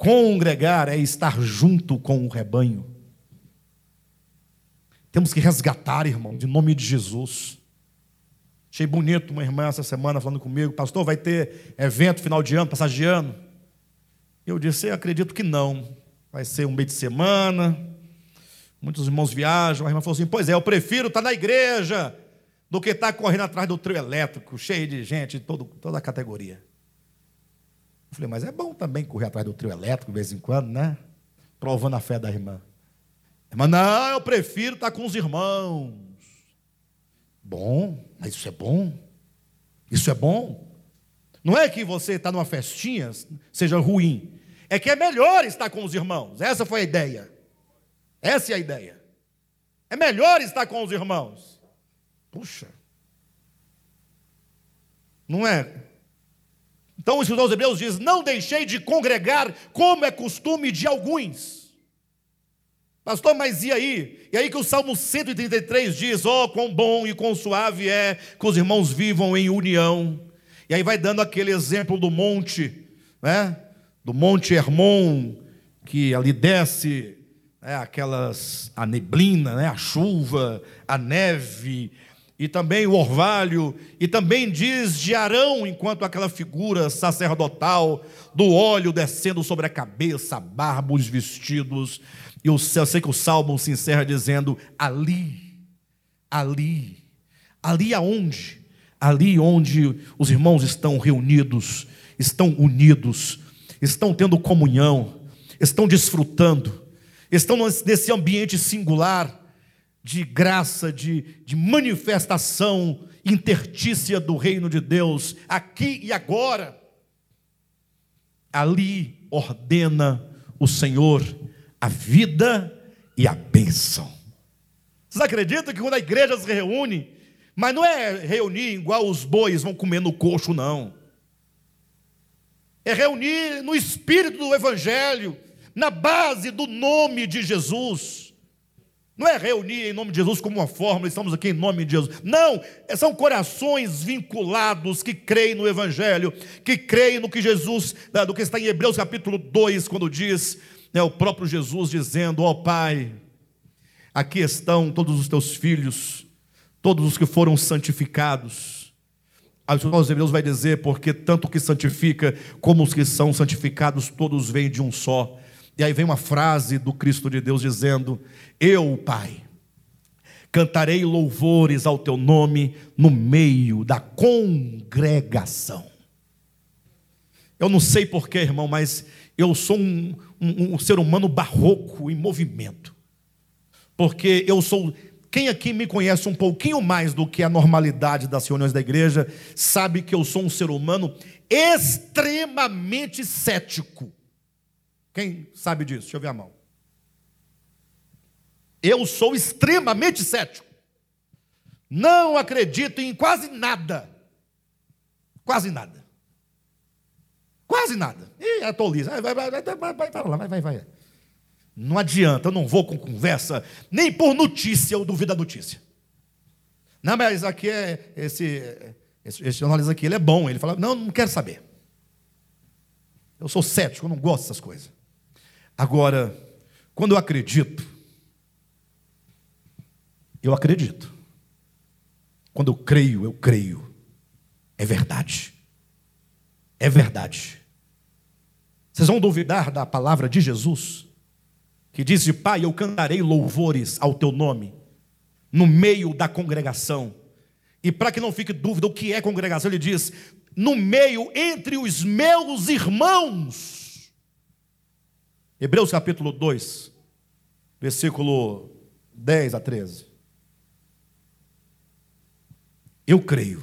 [SPEAKER 1] Congregar é estar junto com o rebanho. Temos que resgatar, irmão, de nome de Jesus. Achei bonito uma irmã essa semana falando comigo, pastor, vai ter evento final de ano, passagem de ano? Eu disse, eu acredito que não. Vai ser um meio de semana, muitos irmãos viajam. A irmã falou assim: Pois é, eu prefiro estar na igreja do que estar correndo atrás do trio elétrico, cheio de gente de todo, toda a categoria. Eu falei, mas é bom também correr atrás do trio elétrico de vez em quando, né? Provando a fé da irmã. Irmã, não, eu prefiro estar com os irmãos. Bom, mas isso é bom. Isso é bom. Não é que você está numa festinha, seja ruim. É que é melhor estar com os irmãos. Essa foi a ideia. Essa é a ideia. É melhor estar com os irmãos. Puxa. Não é? Então o escritor aos Hebreus diz: Não deixei de congregar, como é costume de alguns. Pastor, mas e aí? E aí que o Salmo 133 diz: oh, quão bom e quão suave é que os irmãos vivam em união. E aí vai dando aquele exemplo do monte, né? Do monte Hermon, que ali desce né? aquelas, a neblina, né? a chuva, a neve, e também o orvalho, e também diz de Arão, enquanto aquela figura sacerdotal, do óleo descendo sobre a cabeça, barba, os vestidos. E eu sei que o salmo se encerra dizendo: ali, ali, ali aonde? Ali onde os irmãos estão reunidos, estão unidos, estão tendo comunhão, estão desfrutando, estão nesse ambiente singular de graça, de, de manifestação intertícia do reino de Deus, aqui e agora. Ali ordena o Senhor a vida e a bênção. Vocês acreditam que quando a igreja se reúne, Mas não é reunir igual os bois vão comer no coxo, não. É reunir no espírito do Evangelho, na base do nome de Jesus. Não é reunir em nome de Jesus como uma fórmula, estamos aqui em nome de Jesus. Não, são corações vinculados que creem no Evangelho, que creem no que Jesus, do que está em Hebreus capítulo 2, quando diz, é o próprio Jesus dizendo: Ó oh, Pai, aqui estão todos os teus filhos, todos os que foram santificados. Aos Hebreus vai dizer, porque tanto que santifica como os que são santificados, todos vêm de um só. E aí vem uma frase do Cristo de Deus dizendo: Eu, Pai, cantarei louvores ao teu nome no meio da congregação. Eu não sei porquê, irmão, mas eu sou um, um, um, ser humano barroco em movimento. Porque eu sou. Quem aqui me conhece um pouquinho mais do que a normalidade das reuniões da igreja, sabe que eu sou um ser humano extremamente cético. Quem sabe disso? Deixa eu ver a mão. Eu sou extremamente cético. Não acredito em quase nada. Quase nada. Quase nada. E é tolice. Vai, vai, vai, vai, vai para lá, vai, vai, vai. Não adianta, eu não vou com conversa, nem por notícia eu duvido da notícia. Não, mas aqui é esse, esse, esse jornalista aqui, ele é bom. Ele fala, não, não quero saber. Eu sou cético, eu não gosto dessas coisas. Agora, quando eu acredito, eu acredito. Quando eu creio, eu creio. É verdade. É verdade. Vocês vão duvidar da palavra de Jesus, que diz: Pai, eu cantarei louvores ao teu nome, no meio da congregação. E para que não fique dúvida o que é congregação, ele diz: no meio entre os meus irmãos. Hebreus capítulo 2, versículo 10 a 13. Eu creio,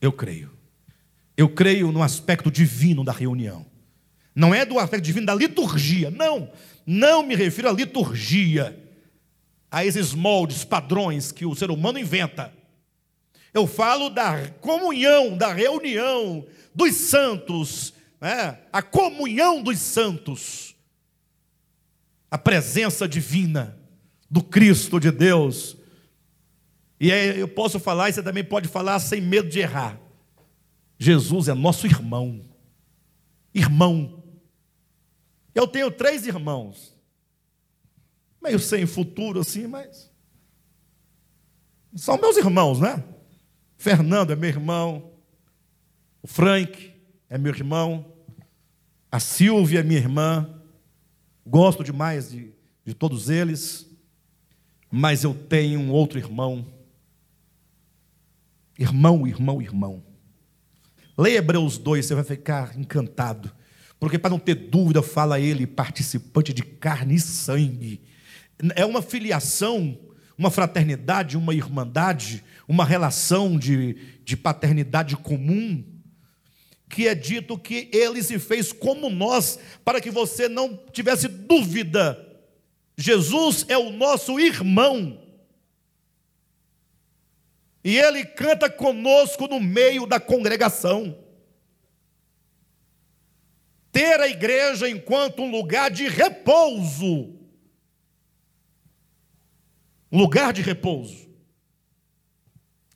[SPEAKER 1] eu creio, eu creio no aspecto divino da reunião. Não é do aspecto divino da liturgia, não, não me refiro à liturgia, a esses moldes, padrões que o ser humano inventa. Eu falo da comunhão, da reunião dos santos é, a comunhão dos santos, a presença divina do Cristo de Deus. E eu posso falar, e você também pode falar sem medo de errar. Jesus é nosso irmão. Irmão. Eu tenho três irmãos. Meio sem futuro assim, mas. São meus irmãos, né? Fernando é meu irmão. O Frank é meu irmão, a Silvia é minha irmã, gosto demais de, de todos eles, mas eu tenho um outro irmão. Irmão, irmão, irmão. Leia Hebreus 2, você vai ficar encantado. Porque, para não ter dúvida, fala ele, participante de carne e sangue. É uma filiação, uma fraternidade, uma irmandade, uma relação de, de paternidade comum que é dito que ele se fez como nós, para que você não tivesse dúvida. Jesus é o nosso irmão. E ele canta conosco no meio da congregação. Ter a igreja enquanto um lugar de repouso. Lugar de repouso.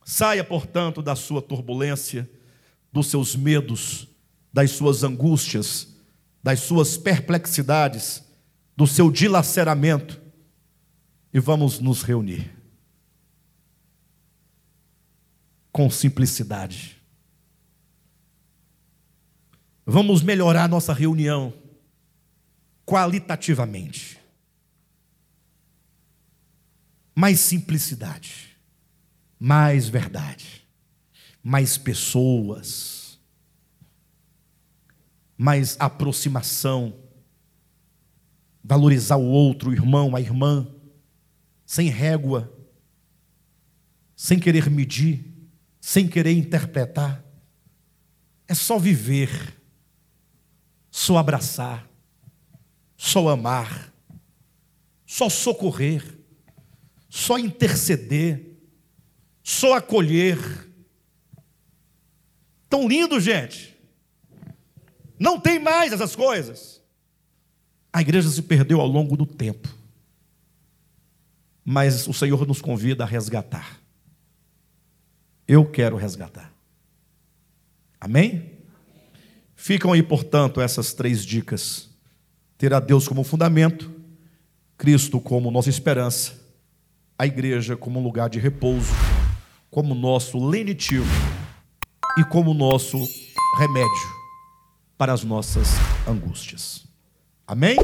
[SPEAKER 1] Saia, portanto, da sua turbulência dos seus medos, das suas angústias, das suas perplexidades, do seu dilaceramento e vamos nos reunir com simplicidade. Vamos melhorar nossa reunião qualitativamente. Mais simplicidade, mais verdade mais pessoas, mais aproximação, valorizar o outro, o irmão, a irmã, sem régua, sem querer medir, sem querer interpretar. É só viver, só abraçar, só amar, só socorrer, só interceder. Só acolher. Tão lindo, gente. Não tem mais essas coisas. A igreja se perdeu ao longo do tempo. Mas o Senhor nos convida a resgatar. Eu quero resgatar. Amém? Ficam aí, portanto, essas três dicas: ter a Deus como fundamento, Cristo como nossa esperança, a igreja como lugar de repouso, como nosso lenitivo e como nosso remédio para as nossas angústias. Amém?